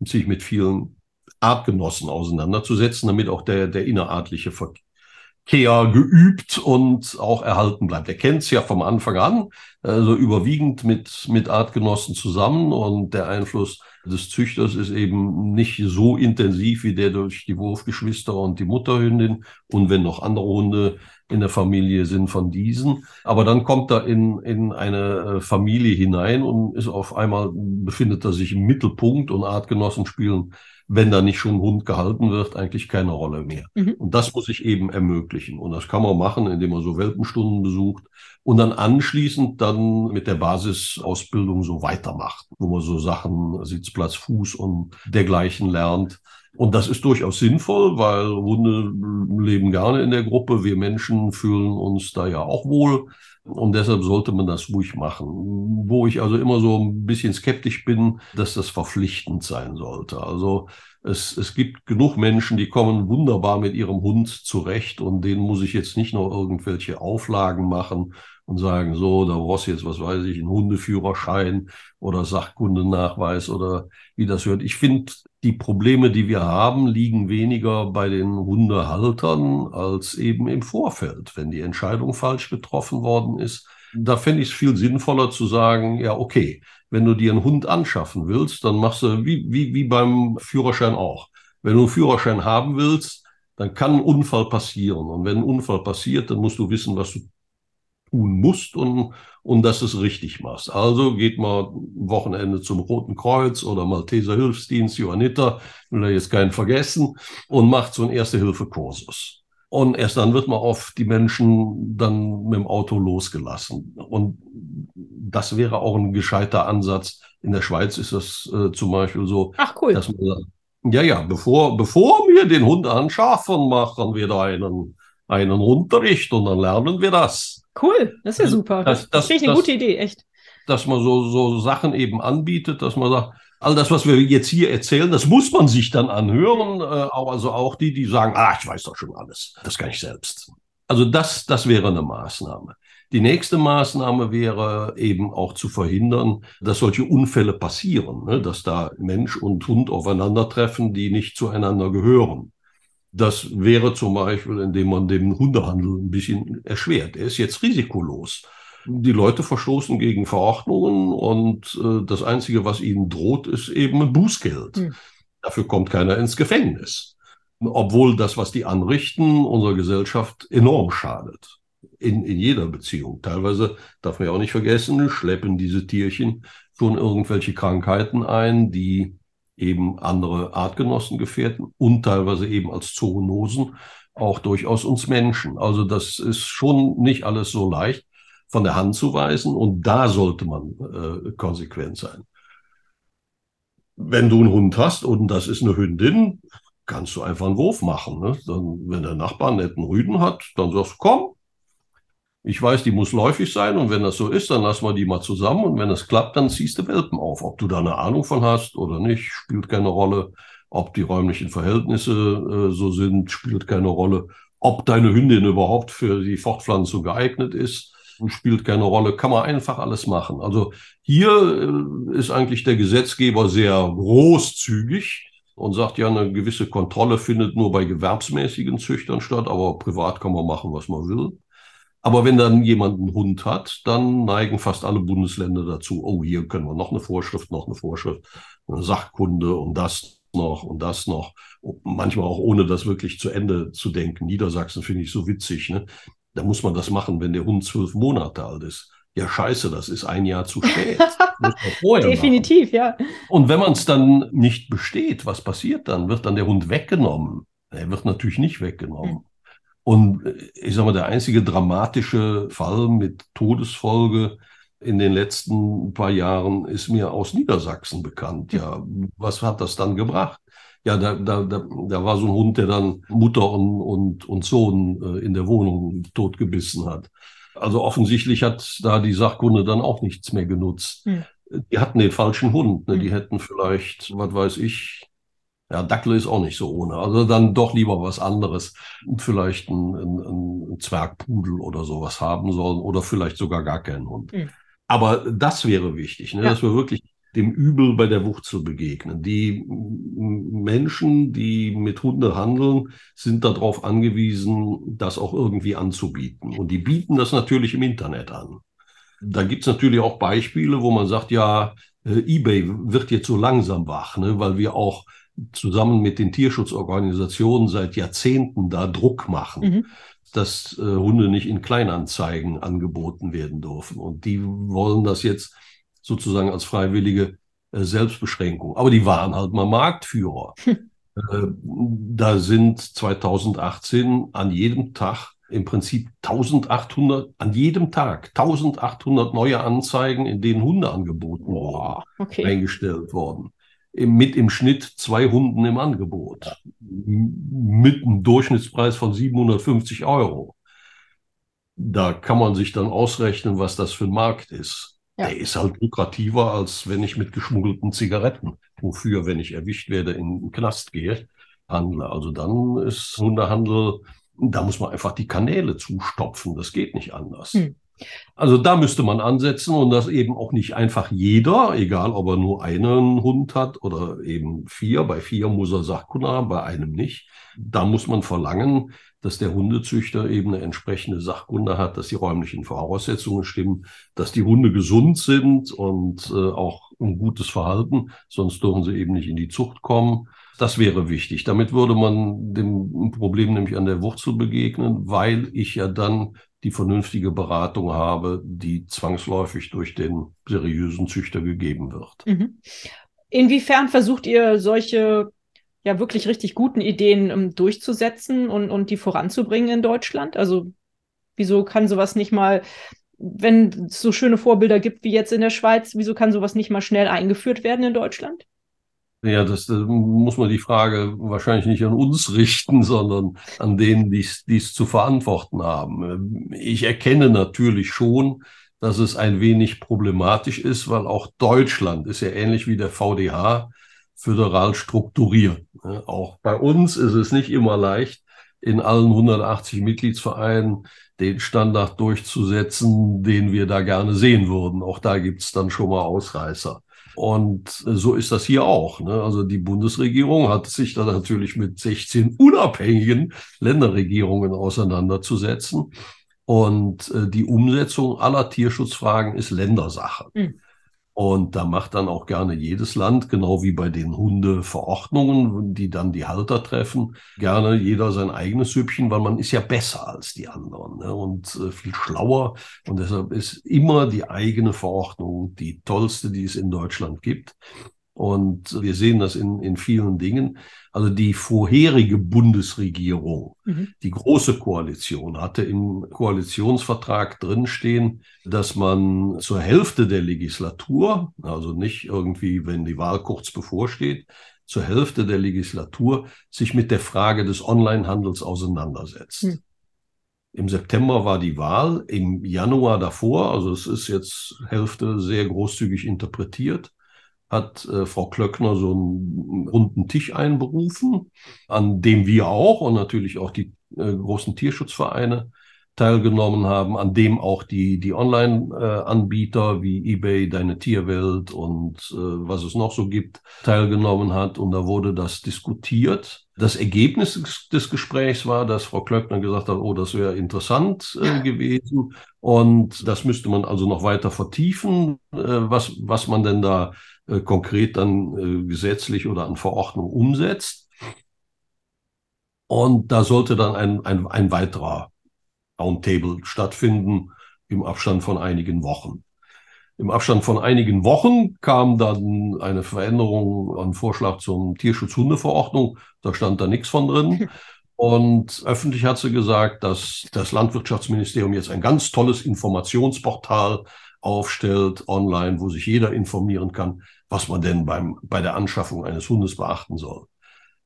sich mit vielen Artgenossen auseinanderzusetzen, damit auch der, der innerartliche Verkehr geübt und auch erhalten bleibt. Er kennt es ja vom Anfang an, also überwiegend mit, mit Artgenossen zusammen und der Einfluss des Züchters ist eben nicht so intensiv wie der durch die Wurfgeschwister und die Mutterhündin und wenn noch andere Hunde in der Familie sind von diesen. Aber dann kommt er in, in eine äh, Familie hinein und ist auf einmal, befindet er sich im Mittelpunkt und Artgenossen spielen wenn da nicht schon ein Hund gehalten wird, eigentlich keine Rolle mehr. Mhm. Und das muss ich eben ermöglichen. Und das kann man machen, indem man so Welpenstunden besucht und dann anschließend dann mit der Basisausbildung so weitermacht, wo man so Sachen, Sitzplatz, Fuß und dergleichen lernt. Und das ist durchaus sinnvoll, weil Hunde leben gerne in der Gruppe. Wir Menschen fühlen uns da ja auch wohl. Und deshalb sollte man das ruhig machen. Wo ich also immer so ein bisschen skeptisch bin, dass das verpflichtend sein sollte. Also es, es gibt genug Menschen, die kommen wunderbar mit ihrem Hund zurecht und denen muss ich jetzt nicht noch irgendwelche Auflagen machen und sagen, so, da brauchst du jetzt, was weiß ich, einen Hundeführerschein oder Sachkundenachweis oder wie das hört. Ich finde, die Probleme, die wir haben, liegen weniger bei den Hundehaltern als eben im Vorfeld, wenn die Entscheidung falsch getroffen worden ist. Da fände ich es viel sinnvoller zu sagen, ja, okay, wenn du dir einen Hund anschaffen willst, dann machst du wie, wie, wie beim Führerschein auch. Wenn du einen Führerschein haben willst, dann kann ein Unfall passieren. Und wenn ein Unfall passiert, dann musst du wissen, was du tun musst und, und dass du es richtig machst. Also geht mal Wochenende zum Roten Kreuz oder Malteser Hilfsdienst, Johanniter, will er jetzt keinen vergessen, und macht so einen Erste-Hilfe-Kursus. Und erst dann wird man auf die Menschen dann mit dem Auto losgelassen. Und das wäre auch ein gescheiter Ansatz. In der Schweiz ist das äh, zum Beispiel so, Ach, cool. dass man sagt, ja, ja, bevor, bevor wir den Hund anschaffen, machen wir da einen, einen Unterricht und dann lernen wir das. Cool, das ist ja super. Das, das, das finde ich eine gute Idee, echt. Dass man so, so Sachen eben anbietet, dass man sagt, all das, was wir jetzt hier erzählen, das muss man sich dann anhören. Äh, also auch die, die sagen, ah, ich weiß doch schon alles. Das kann ich selbst. Also das, das wäre eine Maßnahme. Die nächste Maßnahme wäre eben auch zu verhindern, dass solche Unfälle passieren, ne? dass da Mensch und Hund aufeinandertreffen, die nicht zueinander gehören. Das wäre zum Beispiel, indem man den Hundehandel ein bisschen erschwert. Er ist jetzt risikolos. Die Leute verstoßen gegen Verordnungen und äh, das Einzige, was ihnen droht, ist eben ein Bußgeld. Hm. Dafür kommt keiner ins Gefängnis. Obwohl das, was die anrichten, unserer Gesellschaft enorm schadet. In, in jeder Beziehung. Teilweise darf man ja auch nicht vergessen, schleppen diese Tierchen schon irgendwelche Krankheiten ein, die eben andere Artgenossen gefährden und teilweise eben als Zoonosen auch durchaus uns Menschen. Also das ist schon nicht alles so leicht von der Hand zu weisen und da sollte man äh, konsequent sein. Wenn du einen Hund hast und das ist eine Hündin, kannst du einfach einen Wurf machen. Ne? Dann, wenn der Nachbar einen netten Rüden hat, dann sagst du, komm, ich weiß, die muss läufig sein und wenn das so ist, dann lassen wir die mal zusammen und wenn es klappt, dann ziehst du Welpen auf. Ob du da eine Ahnung von hast oder nicht, spielt keine Rolle. Ob die räumlichen Verhältnisse äh, so sind, spielt keine Rolle. Ob deine Hündin überhaupt für die Fortpflanzung geeignet ist, spielt keine Rolle, kann man einfach alles machen. Also hier äh, ist eigentlich der Gesetzgeber sehr großzügig und sagt ja, eine gewisse Kontrolle findet nur bei gewerbsmäßigen Züchtern statt, aber privat kann man machen, was man will. Aber wenn dann jemand einen Hund hat, dann neigen fast alle Bundesländer dazu, oh, hier können wir noch eine Vorschrift, noch eine Vorschrift, eine Sachkunde und das noch und das noch. Manchmal auch ohne das wirklich zu Ende zu denken. Niedersachsen finde ich so witzig. Ne? Da muss man das machen, wenn der Hund zwölf Monate alt ist. Ja, scheiße, das ist ein Jahr zu spät. Definitiv, machen. ja. Und wenn man es dann nicht besteht, was passiert dann? Wird dann der Hund weggenommen? Er wird natürlich nicht weggenommen. Mhm. Und äh, ich sage mal, der einzige dramatische Fall mit Todesfolge in den letzten paar Jahren ist mir aus Niedersachsen bekannt. Ja, was hat das dann gebracht? ja, da, da, da, da war so ein Hund, der dann Mutter und, und, und Sohn äh, in der Wohnung totgebissen hat. Also offensichtlich hat da die Sachkunde dann auch nichts mehr genutzt. Hm. Die hatten den falschen Hund. Ne? Hm. Die hätten vielleicht, was weiß ich, ja, Dackel ist auch nicht so ohne. Also dann doch lieber was anderes. Vielleicht ein, ein, ein Zwergpudel oder sowas haben sollen oder vielleicht sogar gar keinen Hund. Hm. Aber das wäre wichtig, ne? Ja. dass wir wirklich dem Übel bei der Wurzel begegnen. Die Menschen, die mit Hunde handeln, sind darauf angewiesen, das auch irgendwie anzubieten. Und die bieten das natürlich im Internet an. Da gibt es natürlich auch Beispiele, wo man sagt, ja, äh, eBay wird jetzt so langsam wach, ne, weil wir auch zusammen mit den Tierschutzorganisationen seit Jahrzehnten da Druck machen. Mhm dass äh, Hunde nicht in Kleinanzeigen angeboten werden dürfen. Und die wollen das jetzt sozusagen als freiwillige äh, Selbstbeschränkung. Aber die waren halt mal Marktführer. Äh, da sind 2018 an jedem Tag im Prinzip 1800, an jedem Tag 1800 neue Anzeigen, in denen Hunde angeboten wurden, okay. eingestellt worden. Mit im Schnitt zwei Hunden im Angebot. Mit einem Durchschnittspreis von 750 Euro. Da kann man sich dann ausrechnen, was das für ein Markt ist. Ja. Der ist halt lukrativer, als wenn ich mit geschmuggelten Zigaretten, wofür, wenn ich erwischt werde, in den Knast gehe, handle. Also dann ist Hundehandel, da muss man einfach die Kanäle zustopfen. Das geht nicht anders. Hm. Also da müsste man ansetzen und das eben auch nicht einfach jeder, egal ob er nur einen Hund hat oder eben vier. Bei vier muss er Sachkunde haben, bei einem nicht. Da muss man verlangen, dass der Hundezüchter eben eine entsprechende Sachkunde hat, dass die räumlichen Voraussetzungen stimmen, dass die Hunde gesund sind und äh, auch ein gutes Verhalten, sonst dürfen sie eben nicht in die Zucht kommen. Das wäre wichtig. Damit würde man dem Problem nämlich an der Wurzel begegnen, weil ich ja dann die vernünftige Beratung habe, die zwangsläufig durch den seriösen Züchter gegeben wird. Mhm. Inwiefern versucht ihr solche ja wirklich richtig guten Ideen um, durchzusetzen und, und die voranzubringen in Deutschland? Also wieso kann sowas nicht mal, wenn es so schöne Vorbilder gibt wie jetzt in der Schweiz, wieso kann sowas nicht mal schnell eingeführt werden in Deutschland? Ja, das, das muss man die Frage wahrscheinlich nicht an uns richten, sondern an denen, die es zu verantworten haben. Ich erkenne natürlich schon, dass es ein wenig problematisch ist, weil auch Deutschland ist ja ähnlich wie der VDH föderal strukturiert. Auch bei uns ist es nicht immer leicht, in allen 180 Mitgliedsvereinen den Standard durchzusetzen, den wir da gerne sehen würden. Auch da gibt es dann schon mal Ausreißer. Und so ist das hier auch. Ne? Also die Bundesregierung hat sich da natürlich mit 16 unabhängigen Länderregierungen auseinanderzusetzen. Und äh, die Umsetzung aller Tierschutzfragen ist Ländersache. Mhm. Und da macht dann auch gerne jedes Land, genau wie bei den Hundeverordnungen, die dann die Halter treffen, gerne jeder sein eigenes Süppchen, weil man ist ja besser als die anderen ne? und äh, viel schlauer. Und deshalb ist immer die eigene Verordnung die tollste, die es in Deutschland gibt. Und wir sehen das in, in vielen Dingen. Also die vorherige Bundesregierung, mhm. die große Koalition, hatte im Koalitionsvertrag drinstehen, dass man zur Hälfte der Legislatur, also nicht irgendwie, wenn die Wahl kurz bevorsteht, zur Hälfte der Legislatur sich mit der Frage des Onlinehandels auseinandersetzt. Mhm. Im September war die Wahl, im Januar davor, also es ist jetzt Hälfte sehr großzügig interpretiert, hat äh, Frau Klöckner so einen runden Tisch einberufen, an dem wir auch und natürlich auch die äh, großen Tierschutzvereine teilgenommen haben, an dem auch die, die Online-Anbieter wie eBay, Deine Tierwelt und äh, was es noch so gibt, teilgenommen hat. Und da wurde das diskutiert. Das Ergebnis des, des Gesprächs war, dass Frau Klöckner gesagt hat, oh, das wäre interessant äh, gewesen. Und das müsste man also noch weiter vertiefen, äh, was, was man denn da äh, konkret dann äh, gesetzlich oder an Verordnung umsetzt. Und da sollte dann ein, ein, ein weiterer Roundtable stattfinden im Abstand von einigen Wochen. Im Abstand von einigen Wochen kam dann eine Veränderung, ein Vorschlag zum Tierschutzhundeverordnung. Da stand da nichts von drin. Und öffentlich hat sie gesagt, dass das Landwirtschaftsministerium jetzt ein ganz tolles Informationsportal aufstellt online, wo sich jeder informieren kann, was man denn beim, bei der Anschaffung eines Hundes beachten soll.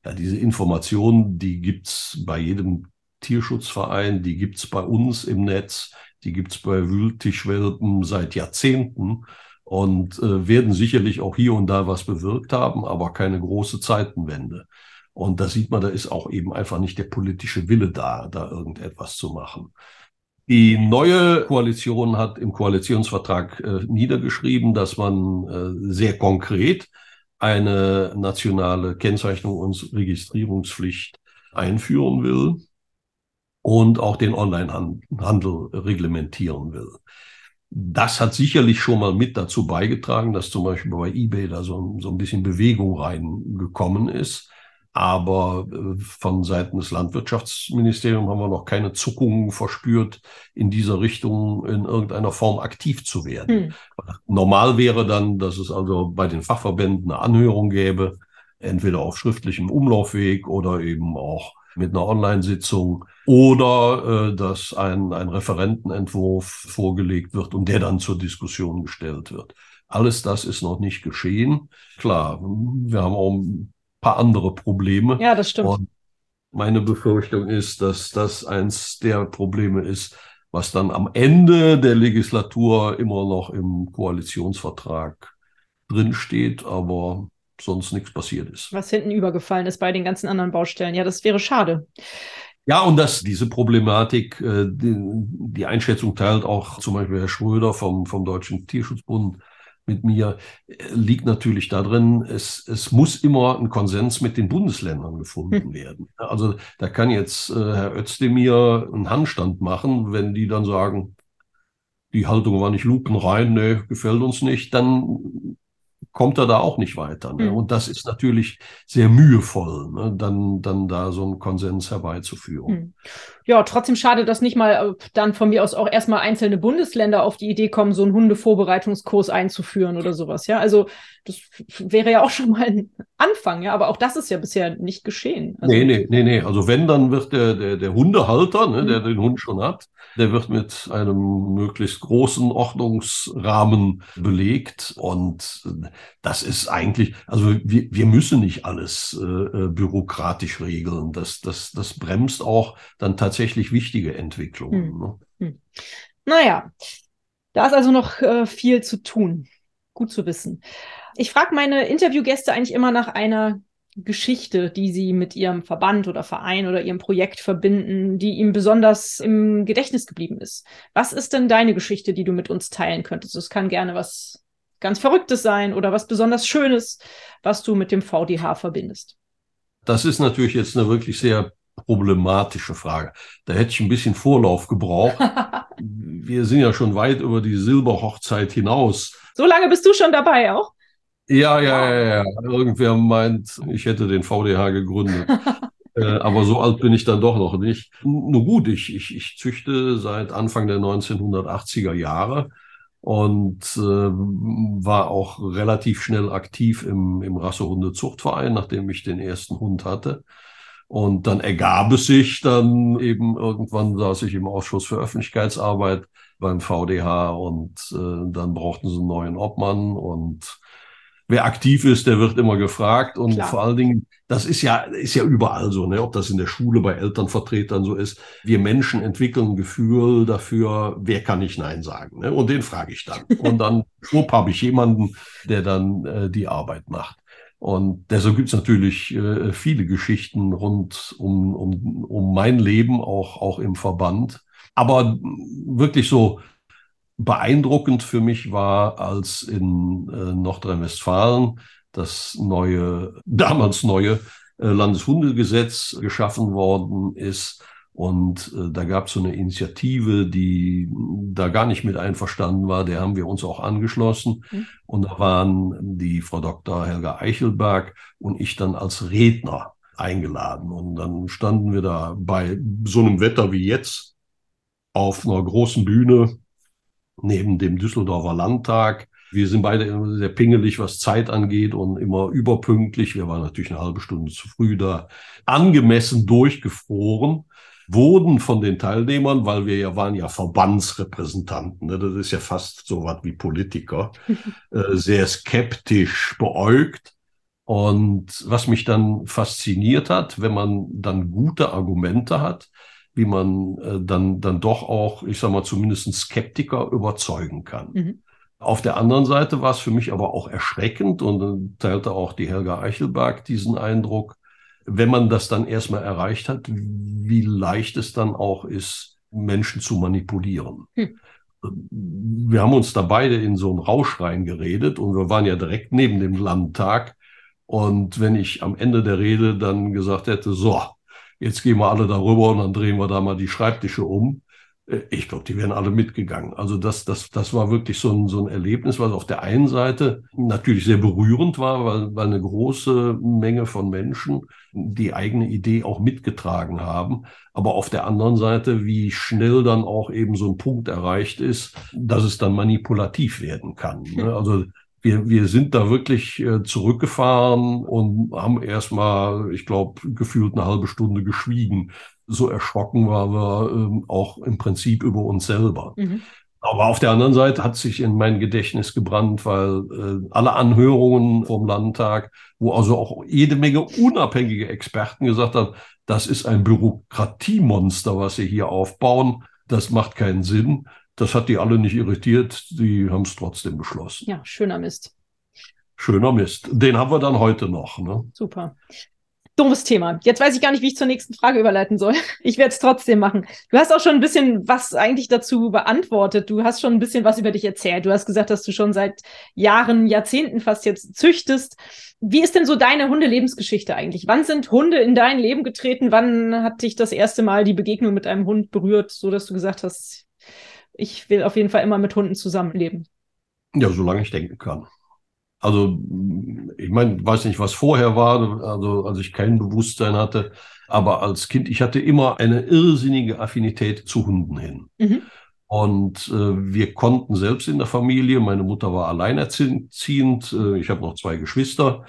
Ja, diese Informationen, die gibt's bei jedem Tierschutzverein, die gibt's bei uns im Netz, die gibt's bei Wühltischwelpen seit Jahrzehnten und äh, werden sicherlich auch hier und da was bewirkt haben, aber keine große Zeitenwende. Und da sieht man, da ist auch eben einfach nicht der politische Wille da, da irgendetwas zu machen. Die neue Koalition hat im Koalitionsvertrag äh, niedergeschrieben, dass man äh, sehr konkret eine nationale Kennzeichnung und Registrierungspflicht einführen will und auch den Onlinehandel reglementieren will. Das hat sicherlich schon mal mit dazu beigetragen, dass zum Beispiel bei eBay da so, so ein bisschen Bewegung reingekommen ist. Aber äh, von Seiten des Landwirtschaftsministeriums haben wir noch keine Zuckungen verspürt, in dieser Richtung in irgendeiner Form aktiv zu werden. Hm. Normal wäre dann, dass es also bei den Fachverbänden eine Anhörung gäbe, entweder auf schriftlichem Umlaufweg oder eben auch mit einer Online-Sitzung oder äh, dass ein, ein Referentenentwurf vorgelegt wird und der dann zur Diskussion gestellt wird. Alles das ist noch nicht geschehen. Klar, wir haben auch paar andere Probleme. Ja, das stimmt. Und meine Befürchtung ist, dass das eins der Probleme ist, was dann am Ende der Legislatur immer noch im Koalitionsvertrag drinsteht, aber sonst nichts passiert ist. Was hinten übergefallen ist bei den ganzen anderen Baustellen. Ja, das wäre schade. Ja, und dass diese Problematik, äh, die, die Einschätzung teilt auch zum Beispiel Herr Schröder vom, vom Deutschen Tierschutzbund, mit mir, äh, liegt natürlich darin, es, es muss immer ein Konsens mit den Bundesländern gefunden hm. werden. Also da kann jetzt äh, Herr Özdemir einen Handstand machen, wenn die dann sagen, die Haltung war nicht lupenrein, ne, gefällt uns nicht, dann kommt er da auch nicht weiter. Ne? Mhm. Und das ist natürlich sehr mühevoll, ne? dann, dann da so einen Konsens herbeizuführen. Mhm. Ja, trotzdem schade, dass nicht mal äh, dann von mir aus auch erstmal einzelne Bundesländer auf die Idee kommen, so einen Hundevorbereitungskurs einzuführen oder sowas. Ja, also das wäre ja auch schon mal ein Anfang, ja, aber auch das ist ja bisher nicht geschehen. Also, nee, nee, nee, nee. Also wenn, dann wird der, der, der Hundehalter, ne, mhm. der den Hund schon hat, der wird mit einem möglichst großen Ordnungsrahmen belegt. Und das ist eigentlich, also wir, wir müssen nicht alles äh, äh, bürokratisch regeln. Das, das, das bremst auch dann tatsächlich wichtige Entwicklungen. Hm. Ne? Hm. Naja, da ist also noch äh, viel zu tun. Gut zu wissen. Ich frage meine Interviewgäste eigentlich immer nach einer Geschichte, die Sie mit Ihrem Verband oder Verein oder Ihrem Projekt verbinden, die Ihnen besonders im Gedächtnis geblieben ist. Was ist denn deine Geschichte, die du mit uns teilen könntest? Es kann gerne was ganz Verrücktes sein oder was besonders Schönes, was du mit dem VDH verbindest. Das ist natürlich jetzt eine wirklich sehr problematische Frage. Da hätte ich ein bisschen Vorlauf gebraucht. Wir sind ja schon weit über die Silberhochzeit hinaus. So lange bist du schon dabei auch? Ja, ja, ja, ja. Irgendwer meint, ich hätte den VDH gegründet. äh, aber so alt bin ich dann doch noch nicht. Nur gut, ich, ich, ich züchte seit Anfang der 1980er Jahre und äh, war auch relativ schnell aktiv im, im Rassehunde-Zuchtverein, nachdem ich den ersten Hund hatte. Und dann ergab es sich dann eben irgendwann saß ich im Ausschuss für Öffentlichkeitsarbeit beim VDH und äh, dann brauchten sie einen neuen Obmann und wer aktiv ist, der wird immer gefragt. Und Klar. vor allen Dingen, das ist ja, ist ja überall so, ne? ob das in der Schule bei Elternvertretern so ist. Wir Menschen entwickeln ein Gefühl dafür, wer kann nicht Nein sagen. Ne? Und den frage ich dann. Und dann, schwupp, habe ich jemanden, der dann äh, die Arbeit macht. Und deshalb gibt es natürlich äh, viele Geschichten rund um, um, um mein Leben, auch, auch im Verband. Aber wirklich so beeindruckend für mich war, als in äh, Nordrhein-Westfalen das neue, damals neue äh, Landeshundegesetz geschaffen worden ist. Und äh, da gab es so eine Initiative, die da gar nicht mit einverstanden war. Der haben wir uns auch angeschlossen. Mhm. Und da waren die Frau Dr. Helga Eichelberg und ich dann als Redner eingeladen. Und dann standen wir da bei so einem Wetter wie jetzt auf einer großen Bühne neben dem Düsseldorfer Landtag. Wir sind beide sehr pingelig, was Zeit angeht und immer überpünktlich. Wir waren natürlich eine halbe Stunde zu früh da. Angemessen durchgefroren wurden von den Teilnehmern, weil wir ja waren ja Verbandsrepräsentanten, ne, das ist ja fast so was wie Politiker, äh, sehr skeptisch beäugt. Und was mich dann fasziniert hat, wenn man dann gute Argumente hat, wie man äh, dann, dann doch auch, ich sag mal, zumindest Skeptiker überzeugen kann. Mhm. Auf der anderen Seite war es für mich aber auch erschreckend und dann teilte auch die Helga Eichelberg diesen Eindruck, wenn man das dann erstmal erreicht hat, wie leicht es dann auch ist, Menschen zu manipulieren. Hm. Wir haben uns da beide in so einen Rausch reingeredet und wir waren ja direkt neben dem Landtag. Und wenn ich am Ende der Rede dann gesagt hätte, so, jetzt gehen wir alle darüber und dann drehen wir da mal die Schreibtische um. Äh, ich glaube, die wären alle mitgegangen. Also das, das, das war wirklich so ein, so ein Erlebnis, was auf der einen Seite natürlich sehr berührend war, weil, weil eine große Menge von Menschen die eigene Idee auch mitgetragen haben. Aber auf der anderen Seite, wie schnell dann auch eben so ein Punkt erreicht ist, dass es dann manipulativ werden kann. Ne? Also wir, wir sind da wirklich äh, zurückgefahren und haben erstmal, ich glaube, gefühlt eine halbe Stunde geschwiegen. So erschrocken waren wir ähm, auch im Prinzip über uns selber. Mhm. Aber auf der anderen Seite hat sich in mein Gedächtnis gebrannt, weil äh, alle Anhörungen vom Landtag, wo also auch jede Menge unabhängige Experten gesagt haben, das ist ein Bürokratiemonster, was sie hier aufbauen. Das macht keinen Sinn. Das hat die alle nicht irritiert, die haben es trotzdem beschlossen. Ja, schöner Mist. Schöner Mist. Den haben wir dann heute noch. Ne? Super. Dummes Thema. Jetzt weiß ich gar nicht, wie ich zur nächsten Frage überleiten soll. Ich werde es trotzdem machen. Du hast auch schon ein bisschen was eigentlich dazu beantwortet. Du hast schon ein bisschen was über dich erzählt. Du hast gesagt, dass du schon seit Jahren, Jahrzehnten fast jetzt züchtest. Wie ist denn so deine Hundelebensgeschichte eigentlich? Wann sind Hunde in dein Leben getreten? Wann hat dich das erste Mal die Begegnung mit einem Hund berührt, so dass du gesagt hast, ich will auf jeden Fall immer mit Hunden zusammenleben. Ja, solange ich denken kann. Also, ich meine, weiß nicht, was vorher war, also als ich kein Bewusstsein hatte, aber als Kind, ich hatte immer eine irrsinnige Affinität zu Hunden hin. Mhm. Und äh, wir konnten selbst in der Familie, meine Mutter war alleinerziehend, äh, ich habe noch zwei Geschwister,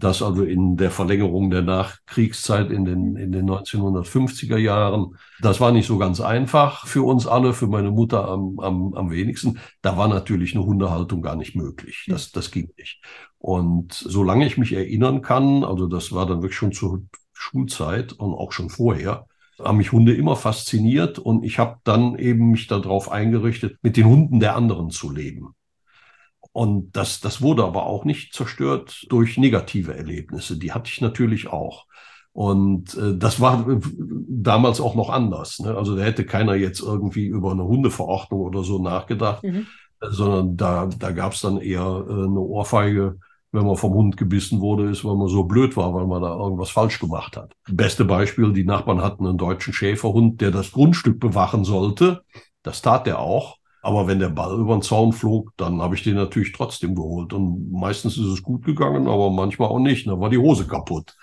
das also in der Verlängerung der Nachkriegszeit in den, in den 1950er Jahren. Das war nicht so ganz einfach für uns alle, für meine Mutter am, am, am wenigsten. Da war natürlich eine Hundehaltung gar nicht möglich. Das, das ging nicht. Und solange ich mich erinnern kann, also das war dann wirklich schon zur Schulzeit und auch schon vorher, haben mich Hunde immer fasziniert und ich habe dann eben mich darauf eingerichtet, mit den Hunden der anderen zu leben. Und das, das wurde aber auch nicht zerstört durch negative Erlebnisse. Die hatte ich natürlich auch. Und äh, das war damals auch noch anders. Ne? Also da hätte keiner jetzt irgendwie über eine Hundeverordnung oder so nachgedacht, mhm. sondern da, da gab es dann eher äh, eine Ohrfeige wenn man vom Hund gebissen wurde, ist, weil man so blöd war, weil man da irgendwas falsch gemacht hat. Beste Beispiel, die Nachbarn hatten einen deutschen Schäferhund, der das Grundstück bewachen sollte. Das tat er auch. Aber wenn der Ball über den Zaun flog, dann habe ich den natürlich trotzdem geholt. Und meistens ist es gut gegangen, aber manchmal auch nicht. Dann war die Hose kaputt.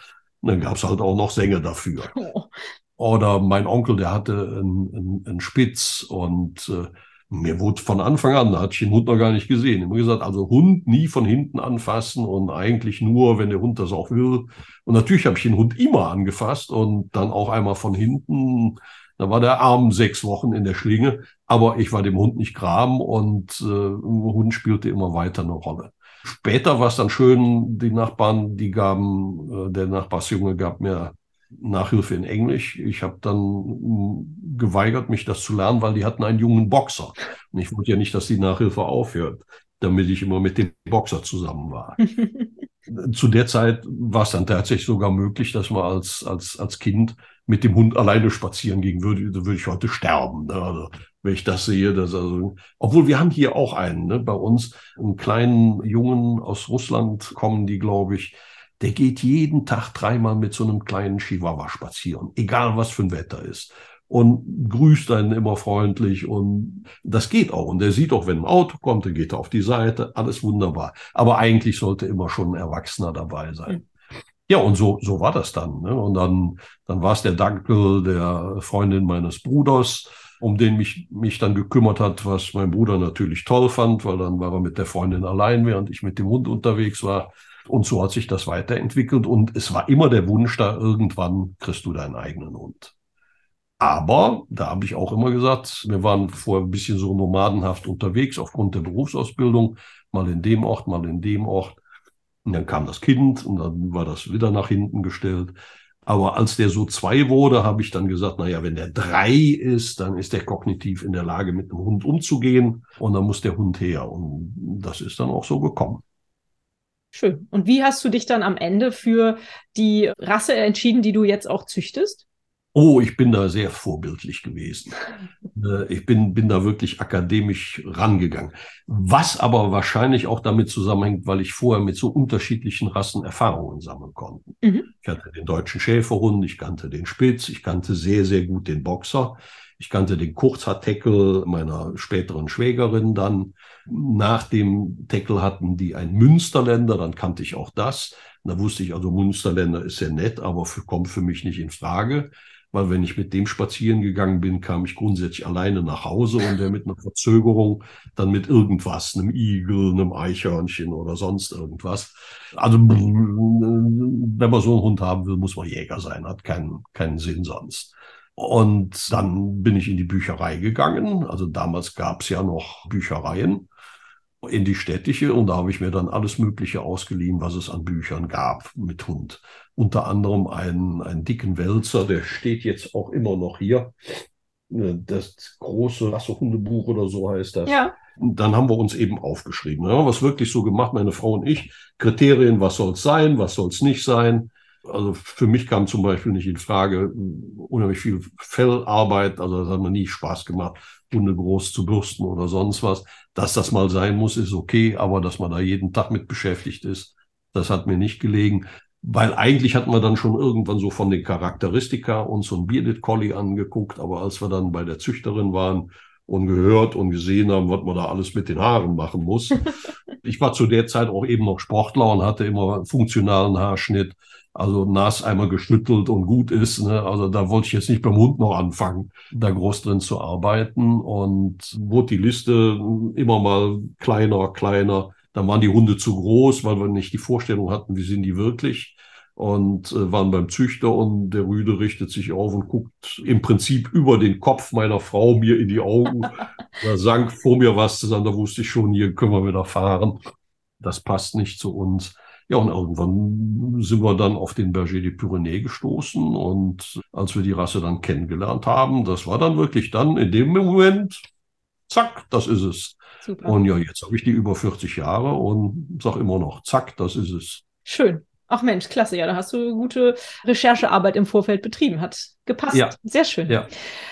Und dann gab es halt auch noch Sänge dafür. Oh. Oder mein Onkel, der hatte einen, einen, einen Spitz und äh, mir wurde von Anfang an, da hatte ich den Hund noch gar nicht gesehen, immer gesagt, also Hund nie von hinten anfassen und eigentlich nur, wenn der Hund das auch will. Und natürlich habe ich den Hund immer angefasst und dann auch einmal von hinten. Da war der Arm sechs Wochen in der Schlinge, aber ich war dem Hund nicht gram und äh, Hund spielte immer weiter eine Rolle. Später war es dann schön, die Nachbarn, die gaben, äh, der Nachbarsjunge gab mir Nachhilfe in Englisch. Ich habe dann hm, geweigert, mich das zu lernen, weil die hatten einen jungen Boxer. Und ich wollte ja nicht, dass die Nachhilfe aufhört, damit ich immer mit dem Boxer zusammen war. zu der Zeit war es dann tatsächlich sogar möglich, dass man als, als, als Kind mit dem Hund alleine spazieren ging, würde, würde ich heute sterben. Ne? Also, wenn ich das sehe, dass also, obwohl wir haben hier auch einen, ne, bei uns, einen kleinen Jungen aus Russland kommen die, glaube ich, der geht jeden Tag dreimal mit so einem kleinen Chihuahua spazieren, egal was für ein Wetter ist. Und grüßt einen immer freundlich und das geht auch. Und der sieht auch, wenn ein Auto kommt, dann geht er auf die Seite, alles wunderbar. Aber eigentlich sollte immer schon ein Erwachsener dabei sein. Ja, und so, so war das dann. Ne? Und dann, dann war es der Dankel der Freundin meines Bruders, um den mich, mich dann gekümmert hat, was mein Bruder natürlich toll fand, weil dann war er mit der Freundin allein, während ich mit dem Hund unterwegs war. Und so hat sich das weiterentwickelt. Und es war immer der Wunsch da, irgendwann kriegst du deinen eigenen Hund. Aber da habe ich auch immer gesagt, wir waren vorher ein bisschen so nomadenhaft unterwegs aufgrund der Berufsausbildung, mal in dem Ort, mal in dem Ort. Und dann kam das Kind und dann war das wieder nach hinten gestellt. Aber als der so zwei wurde, habe ich dann gesagt, naja, wenn der drei ist, dann ist der kognitiv in der Lage, mit dem Hund umzugehen und dann muss der Hund her. Und das ist dann auch so gekommen. Schön. Und wie hast du dich dann am Ende für die Rasse entschieden, die du jetzt auch züchtest? Oh, ich bin da sehr vorbildlich gewesen. Äh, ich bin, bin da wirklich akademisch rangegangen. Was aber wahrscheinlich auch damit zusammenhängt, weil ich vorher mit so unterschiedlichen Rassen Erfahrungen sammeln konnte. Mhm. Ich hatte den deutschen Schäferhund, ich kannte den Spitz, ich kannte sehr, sehr gut den Boxer. Ich kannte den Kurzhaar-Tackle meiner späteren Schwägerin dann. Nach dem Tackle hatten die ein Münsterländer, dann kannte ich auch das. Da wusste ich also, Münsterländer ist sehr nett, aber für, kommt für mich nicht in Frage. Weil wenn ich mit dem spazieren gegangen bin, kam ich grundsätzlich alleine nach Hause und der mit einer Verzögerung dann mit irgendwas, einem Igel, einem Eichhörnchen oder sonst irgendwas. Also wenn man so einen Hund haben will, muss man Jäger sein, hat keinen, keinen Sinn sonst. Und dann bin ich in die Bücherei gegangen. Also damals gab es ja noch Büchereien in die städtische und da habe ich mir dann alles Mögliche ausgeliehen, was es an Büchern gab mit Hund. Unter anderem einen, einen dicken Wälzer, der steht jetzt auch immer noch hier. Das große Rassehundebuch oder so heißt das. Ja. Dann haben wir uns eben aufgeschrieben. Dann haben wir es wirklich so gemacht, meine Frau und ich. Kriterien, was soll es sein, was soll es nicht sein. Also für mich kam zum Beispiel nicht in Frage unheimlich viel Fellarbeit. Also das hat mir nie Spaß gemacht, Hunde groß zu bürsten oder sonst was. Dass das mal sein muss, ist okay, aber dass man da jeden Tag mit beschäftigt ist, das hat mir nicht gelegen. Weil eigentlich hatten wir dann schon irgendwann so von den Charakteristika uns so ein Bearded Collie angeguckt, aber als wir dann bei der Züchterin waren und gehört und gesehen haben, was man da alles mit den Haaren machen muss. ich war zu der Zeit auch eben noch Sportler und hatte immer einen funktionalen Haarschnitt. Also nass einmal geschüttelt und gut ist. Ne? Also da wollte ich jetzt nicht beim Hund noch anfangen, da groß drin zu arbeiten. Und wurde die Liste immer mal kleiner, kleiner. Dann waren die Hunde zu groß, weil wir nicht die Vorstellung hatten, wie sind die wirklich und äh, waren beim Züchter und der Rüde richtet sich auf und guckt im Prinzip über den Kopf meiner Frau mir in die Augen. da sank vor mir was zusammen, da wusste ich schon, hier können wir wieder fahren. Das passt nicht zu uns. Ja, und irgendwann sind wir dann auf den Berger de Pyrénées gestoßen und als wir die Rasse dann kennengelernt haben, das war dann wirklich dann in dem Moment, zack, das ist es. Super. Und ja, jetzt habe ich die über 40 Jahre und sage immer noch, zack, das ist es. Schön. Ach Mensch, klasse, ja, da hast du gute Recherchearbeit im Vorfeld betrieben. Hat gepasst. Ja. Sehr schön. Ja,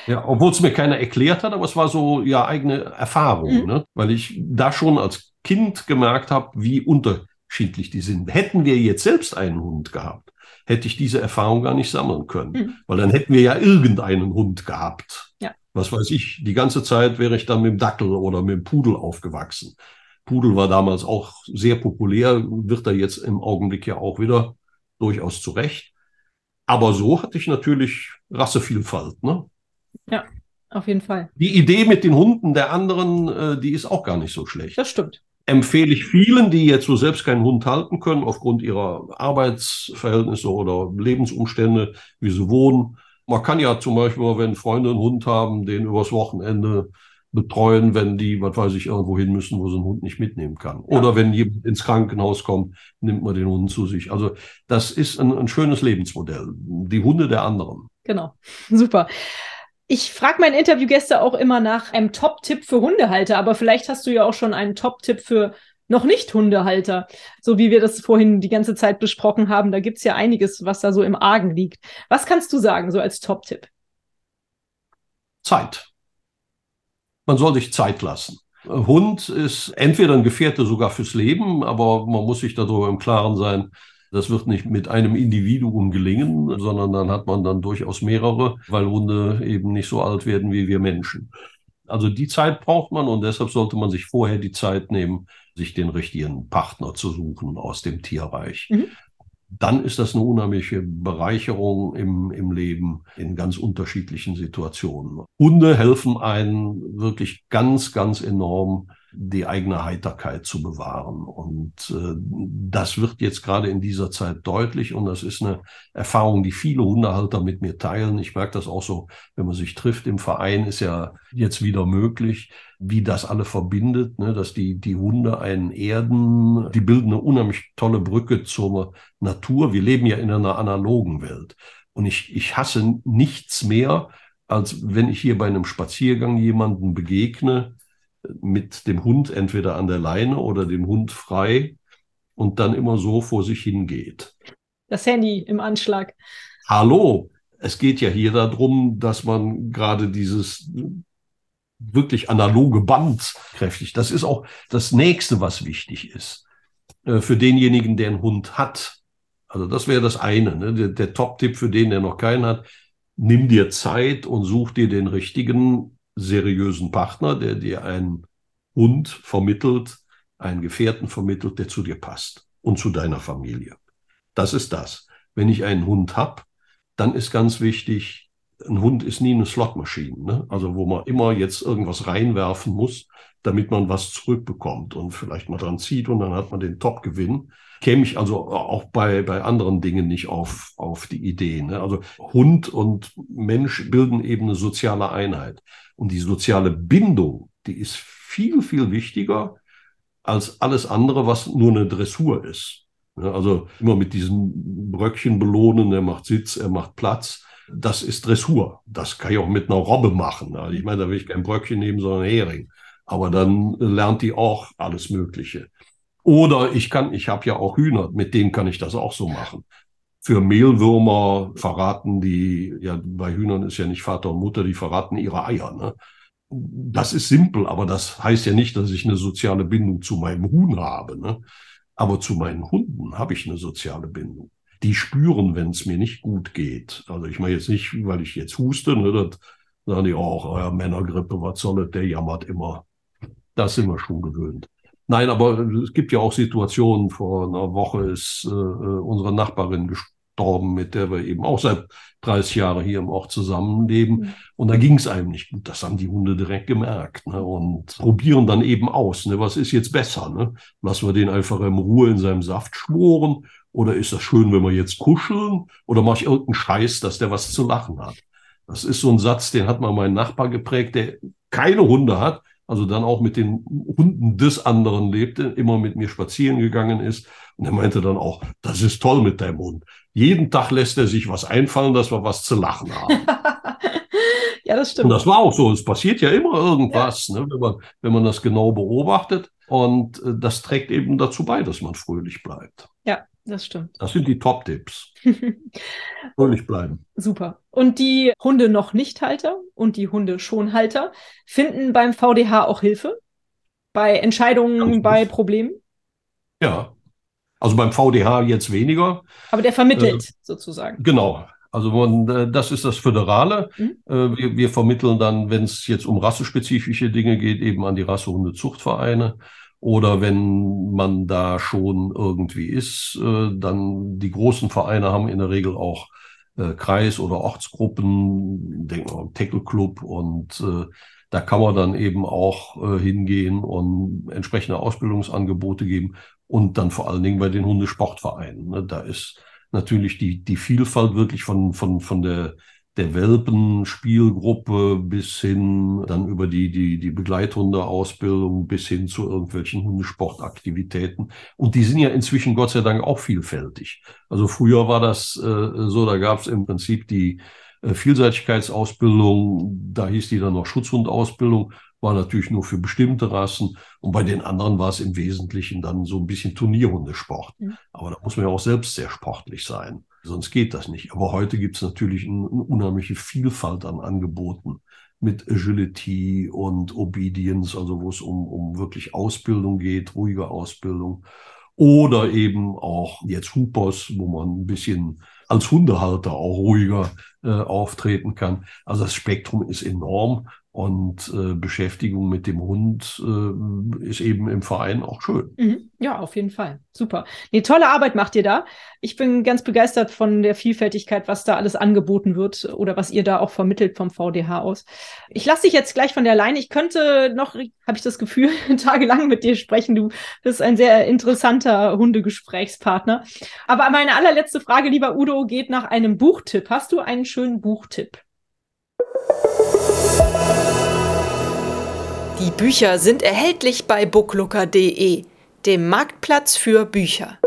ja. obwohl es mir keiner erklärt hat, aber es war so ja eigene Erfahrung, mhm. ne? weil ich da schon als Kind gemerkt habe, wie unterschiedlich die sind. Hätten wir jetzt selbst einen Hund gehabt, hätte ich diese Erfahrung gar nicht sammeln können, mhm. weil dann hätten wir ja irgendeinen Hund gehabt. Ja. Was weiß ich, die ganze Zeit wäre ich dann mit dem Dackel oder mit dem Pudel aufgewachsen. Pudel war damals auch sehr populär, wird er jetzt im Augenblick ja auch wieder durchaus zurecht. Aber so hatte ich natürlich Rassevielfalt. Ne? Ja, auf jeden Fall. Die Idee mit den Hunden der anderen, äh, die ist auch gar nicht so schlecht. Das stimmt. Empfehle ich vielen, die jetzt so selbst keinen Hund halten können, aufgrund ihrer Arbeitsverhältnisse oder Lebensumstände, wie sie wohnen. Man kann ja zum Beispiel, wenn Freunde einen Hund haben, den übers Wochenende betreuen, wenn die, was weiß ich, irgendwo hin müssen, wo sie einen Hund nicht mitnehmen kann. Ja. Oder wenn jemand ins Krankenhaus kommt, nimmt man den Hund zu sich. Also das ist ein, ein schönes Lebensmodell. Die Hunde der anderen. Genau, super. Ich frage meine Interviewgäste auch immer nach einem Top-Tipp für Hundehalter, aber vielleicht hast du ja auch schon einen Top-Tipp für noch nicht Hundehalter, so wie wir das vorhin die ganze Zeit besprochen haben. Da gibt es ja einiges, was da so im Argen liegt. Was kannst du sagen, so als Top-Tipp? Zeit man soll sich Zeit lassen. Hund ist entweder ein Gefährte sogar fürs Leben, aber man muss sich darüber im Klaren sein, das wird nicht mit einem Individuum gelingen, sondern dann hat man dann durchaus mehrere, weil Hunde eben nicht so alt werden wie wir Menschen. Also die Zeit braucht man und deshalb sollte man sich vorher die Zeit nehmen, sich den richtigen Partner zu suchen aus dem Tierreich. Mhm dann ist das eine unheimliche Bereicherung im, im Leben in ganz unterschiedlichen Situationen. Hunde helfen einen wirklich ganz, ganz enorm die eigene Heiterkeit zu bewahren. Und äh, das wird jetzt gerade in dieser Zeit deutlich und das ist eine Erfahrung, die viele Hundehalter mit mir teilen. Ich merke das auch so, wenn man sich trifft im Verein, ist ja jetzt wieder möglich, wie das alle verbindet, ne? dass die, die Hunde einen erden, die bilden eine unheimlich tolle Brücke zur Natur. Wir leben ja in einer analogen Welt. Und ich, ich hasse nichts mehr, als wenn ich hier bei einem Spaziergang jemanden begegne, mit dem Hund entweder an der Leine oder dem Hund frei und dann immer so vor sich hingeht. Das Handy im Anschlag. Hallo, es geht ja hier darum, dass man gerade dieses wirklich analoge Band kräftig, das ist auch das nächste, was wichtig ist äh, für denjenigen, der einen Hund hat. Also das wäre das eine, ne? der, der Top-Tipp für den, der noch keinen hat. Nimm dir Zeit und such dir den richtigen seriösen Partner, der dir einen Hund vermittelt, einen Gefährten vermittelt, der zu dir passt und zu deiner Familie. Das ist das. Wenn ich einen Hund habe, dann ist ganz wichtig, ein Hund ist nie eine Slotmaschine, ne? also wo man immer jetzt irgendwas reinwerfen muss, damit man was zurückbekommt und vielleicht mal dran zieht und dann hat man den Top-Gewinn. Käme ich also auch bei, bei anderen Dingen nicht auf, auf die Idee. Ne? Also Hund und Mensch bilden eben eine soziale Einheit. Und die soziale Bindung, die ist viel, viel wichtiger als alles andere, was nur eine Dressur ist. Also immer mit diesen Bröckchen belohnen, er macht Sitz, er macht Platz. Das ist Dressur. Das kann ich auch mit einer Robbe machen. Also ich meine, da will ich kein Bröckchen nehmen, sondern Hering. Aber dann lernt die auch alles Mögliche. Oder ich kann, ich habe ja auch Hühner, mit denen kann ich das auch so machen für Mehlwürmer verraten die, ja, bei Hühnern ist ja nicht Vater und Mutter, die verraten ihre Eier. Ne? Das ist simpel, aber das heißt ja nicht, dass ich eine soziale Bindung zu meinem Huhn habe. Ne? Aber zu meinen Hunden habe ich eine soziale Bindung. Die spüren, wenn es mir nicht gut geht. Also ich meine jetzt nicht, weil ich jetzt huste, ne, das Sagen die auch, ja, Männergrippe, was soll das, der jammert immer. Das sind wir schon gewöhnt. Nein, aber es gibt ja auch Situationen, vor einer Woche ist äh, unsere Nachbarin gestorben, mit der wir eben auch seit 30 Jahren hier im Ort zusammenleben. Mhm. Und da ging es einem nicht gut. Das haben die Hunde direkt gemerkt ne? und probieren dann eben aus. Ne? Was ist jetzt besser? Ne? Lassen wir den einfach in Ruhe in seinem Saft schmoren oder ist das schön, wenn wir jetzt kuscheln? Oder mache ich irgendeinen Scheiß, dass der was zu lachen hat? Das ist so ein Satz, den hat mal mein Nachbar geprägt, der keine Hunde hat, also dann auch mit den Hunden des anderen lebte, immer mit mir spazieren gegangen ist. Und er meinte dann auch, das ist toll mit deinem Hund. Jeden Tag lässt er sich was einfallen, dass wir was zu lachen haben. ja, das stimmt. Und das war auch so. Es passiert ja immer irgendwas, ja. Ne, wenn, man, wenn man das genau beobachtet. Und äh, das trägt eben dazu bei, dass man fröhlich bleibt. Ja, das stimmt. Das sind die Top-Tipps. Fröhlich bleiben. Super. Und die Hunde noch nicht Halter und die Hunde schon Halter finden beim VDH auch Hilfe bei Entscheidungen, bei Problemen? Ja. Also beim VDH jetzt weniger. Aber der vermittelt äh, sozusagen. Genau. Also man, äh, das ist das Föderale. Mhm. Äh, wir, wir, vermitteln dann, wenn es jetzt um rassespezifische Dinge geht, eben an die Rassehundezuchtvereine. Oder wenn man da schon irgendwie ist, äh, dann die großen Vereine haben in der Regel auch äh, Kreis- oder Ortsgruppen, denken wir Tackle Club und äh, da kann man dann eben auch äh, hingehen und entsprechende Ausbildungsangebote geben und dann vor allen Dingen bei den Hundesportvereinen. Ne? Da ist natürlich die, die Vielfalt wirklich von, von, von der der Welpenspielgruppe bis hin dann über die, die, die Begleithundeausbildung bis hin zu irgendwelchen Hundesportaktivitäten. Und die sind ja inzwischen Gott sei Dank auch vielfältig. Also früher war das äh, so, da gab es im Prinzip die äh, Vielseitigkeitsausbildung, da hieß die dann noch Schutzhundausbildung, war natürlich nur für bestimmte Rassen. Und bei den anderen war es im Wesentlichen dann so ein bisschen Turnierhundesport. Mhm. Aber da muss man ja auch selbst sehr sportlich sein. Sonst geht das nicht. Aber heute gibt es natürlich eine, unheimliche Vielfalt an Angeboten mit Agility und Obedience, also wo es um, um wirklich Ausbildung geht, ruhige Ausbildung. Oder eben auch jetzt Hoopers, wo man ein bisschen als Hundehalter auch ruhiger äh, auftreten kann. Also das Spektrum ist enorm und äh, Beschäftigung mit dem Hund äh, ist eben im Verein auch schön. Mhm. Ja, auf jeden Fall. Super. Nee, tolle Arbeit macht ihr da. Ich bin ganz begeistert von der Vielfältigkeit, was da alles angeboten wird oder was ihr da auch vermittelt vom VDH aus. Ich lasse dich jetzt gleich von der Leine. Ich könnte noch, habe ich das Gefühl, tagelang mit dir sprechen. Du bist ein sehr interessanter Hundegesprächspartner. Aber meine allerletzte Frage, lieber Udo, geht nach einem Buchtipp. Hast du einen schönen Buchtipp? Die Bücher sind erhältlich bei booklooker.de, dem Marktplatz für Bücher.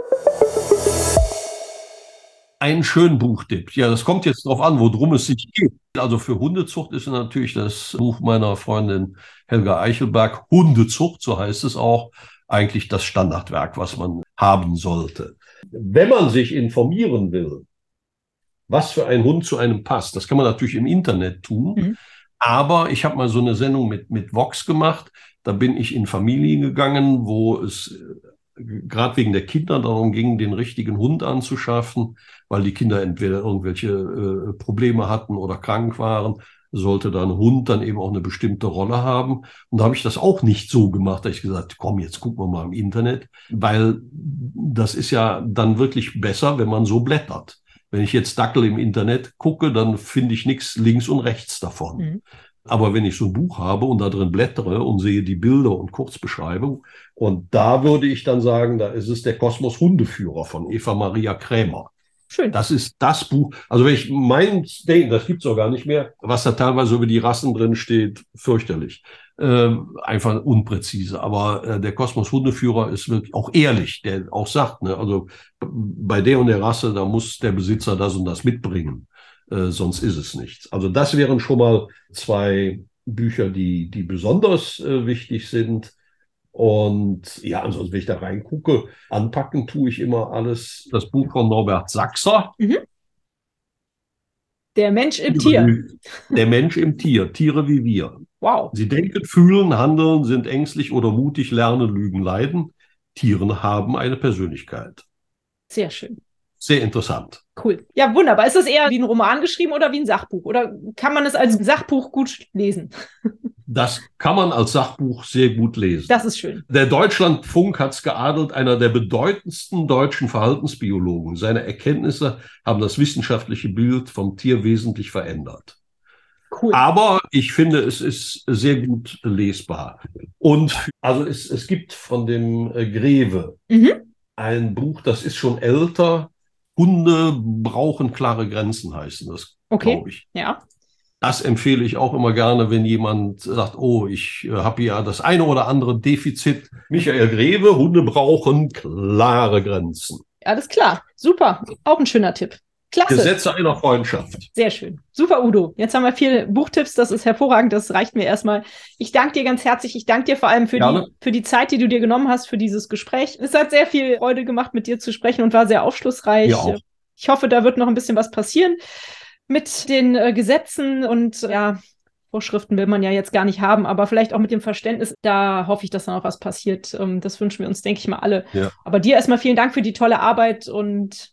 Ein schön Buchtipp. Ja, das kommt jetzt darauf an, worum es sich geht. Also für Hundezucht ist natürlich das Buch meiner Freundin Helga Eichelberg, Hundezucht, so heißt es auch, eigentlich das Standardwerk, was man haben sollte. Wenn man sich informieren will, was für ein Hund zu einem passt, das kann man natürlich im Internet tun. Mhm. Aber ich habe mal so eine Sendung mit, mit Vox gemacht. Da bin ich in Familien gegangen, wo es äh, gerade wegen der Kinder darum ging, den richtigen Hund anzuschaffen, weil die Kinder entweder irgendwelche äh, Probleme hatten oder krank waren, sollte da ein Hund dann eben auch eine bestimmte Rolle haben. Und da habe ich das auch nicht so gemacht, dass ich gesagt, komm, jetzt gucken wir mal im Internet, weil das ist ja dann wirklich besser, wenn man so blättert. Wenn ich jetzt Dackel im Internet gucke, dann finde ich nichts links und rechts davon. Mhm. Aber wenn ich so ein Buch habe und da drin blättere und sehe die Bilder und Kurzbeschreibung, und da würde ich dann sagen, da ist es der Kosmos Hundeführer von Eva Maria Krämer. Schön. Das ist das Buch. Also wenn ich mein Ding, das gibt's auch gar nicht mehr, was da teilweise über die Rassen drin steht, fürchterlich. Äh, einfach unpräzise. Aber äh, der Kosmos Hundeführer ist wirklich auch ehrlich, der auch sagt, ne, also bei der und der Rasse, da muss der Besitzer das und das mitbringen. Äh, sonst ist es nichts. Also das wären schon mal zwei Bücher, die, die besonders äh, wichtig sind. Und ja, ansonsten, wenn ich da reingucke, anpacken tue ich immer alles. Das Buch von Norbert Sachser. Mhm. Der Mensch im Tier. Der Mensch im Tier. Tiere wie wir. Wow. Sie denken, fühlen, handeln, sind ängstlich oder mutig, lernen, lügen, leiden. Tiere haben eine Persönlichkeit. Sehr schön. sehr interessant. Cool. Ja, wunderbar. Ist das eher wie ein Roman geschrieben oder wie ein Sachbuch? Oder kann man es als Sachbuch gut lesen? Das kann man als Sachbuch sehr gut lesen. Das ist schön. Der Deutschlandfunk hat es geadelt, einer der bedeutendsten deutschen Verhaltensbiologen. Seine Erkenntnisse haben das wissenschaftliche Bild vom Tier wesentlich verändert. Cool. Aber ich finde, es ist sehr gut lesbar. Und also es, es gibt von dem äh, Greve mhm. ein Buch, das ist schon älter. Hunde brauchen klare Grenzen, heißen das, okay. glaube ich. Ja. Das empfehle ich auch immer gerne, wenn jemand sagt, oh, ich äh, habe ja das eine oder andere Defizit. Michael Greve, Hunde brauchen klare Grenzen. Alles klar, super, auch ein schöner Tipp. Klasse. Gesetze einer Freundschaft. Sehr schön. Super, Udo. Jetzt haben wir viele Buchtipps. Das ist hervorragend. Das reicht mir erstmal. Ich danke dir ganz herzlich. Ich danke dir vor allem für die, für die Zeit, die du dir genommen hast für dieses Gespräch. Es hat sehr viel Freude gemacht, mit dir zu sprechen und war sehr aufschlussreich. Ja, auch. Ich hoffe, da wird noch ein bisschen was passieren mit den äh, Gesetzen und ja, Vorschriften will man ja jetzt gar nicht haben, aber vielleicht auch mit dem Verständnis, da hoffe ich, dass da noch was passiert. Ähm, das wünschen wir uns, denke ich mal, alle. Ja. Aber dir erstmal vielen Dank für die tolle Arbeit und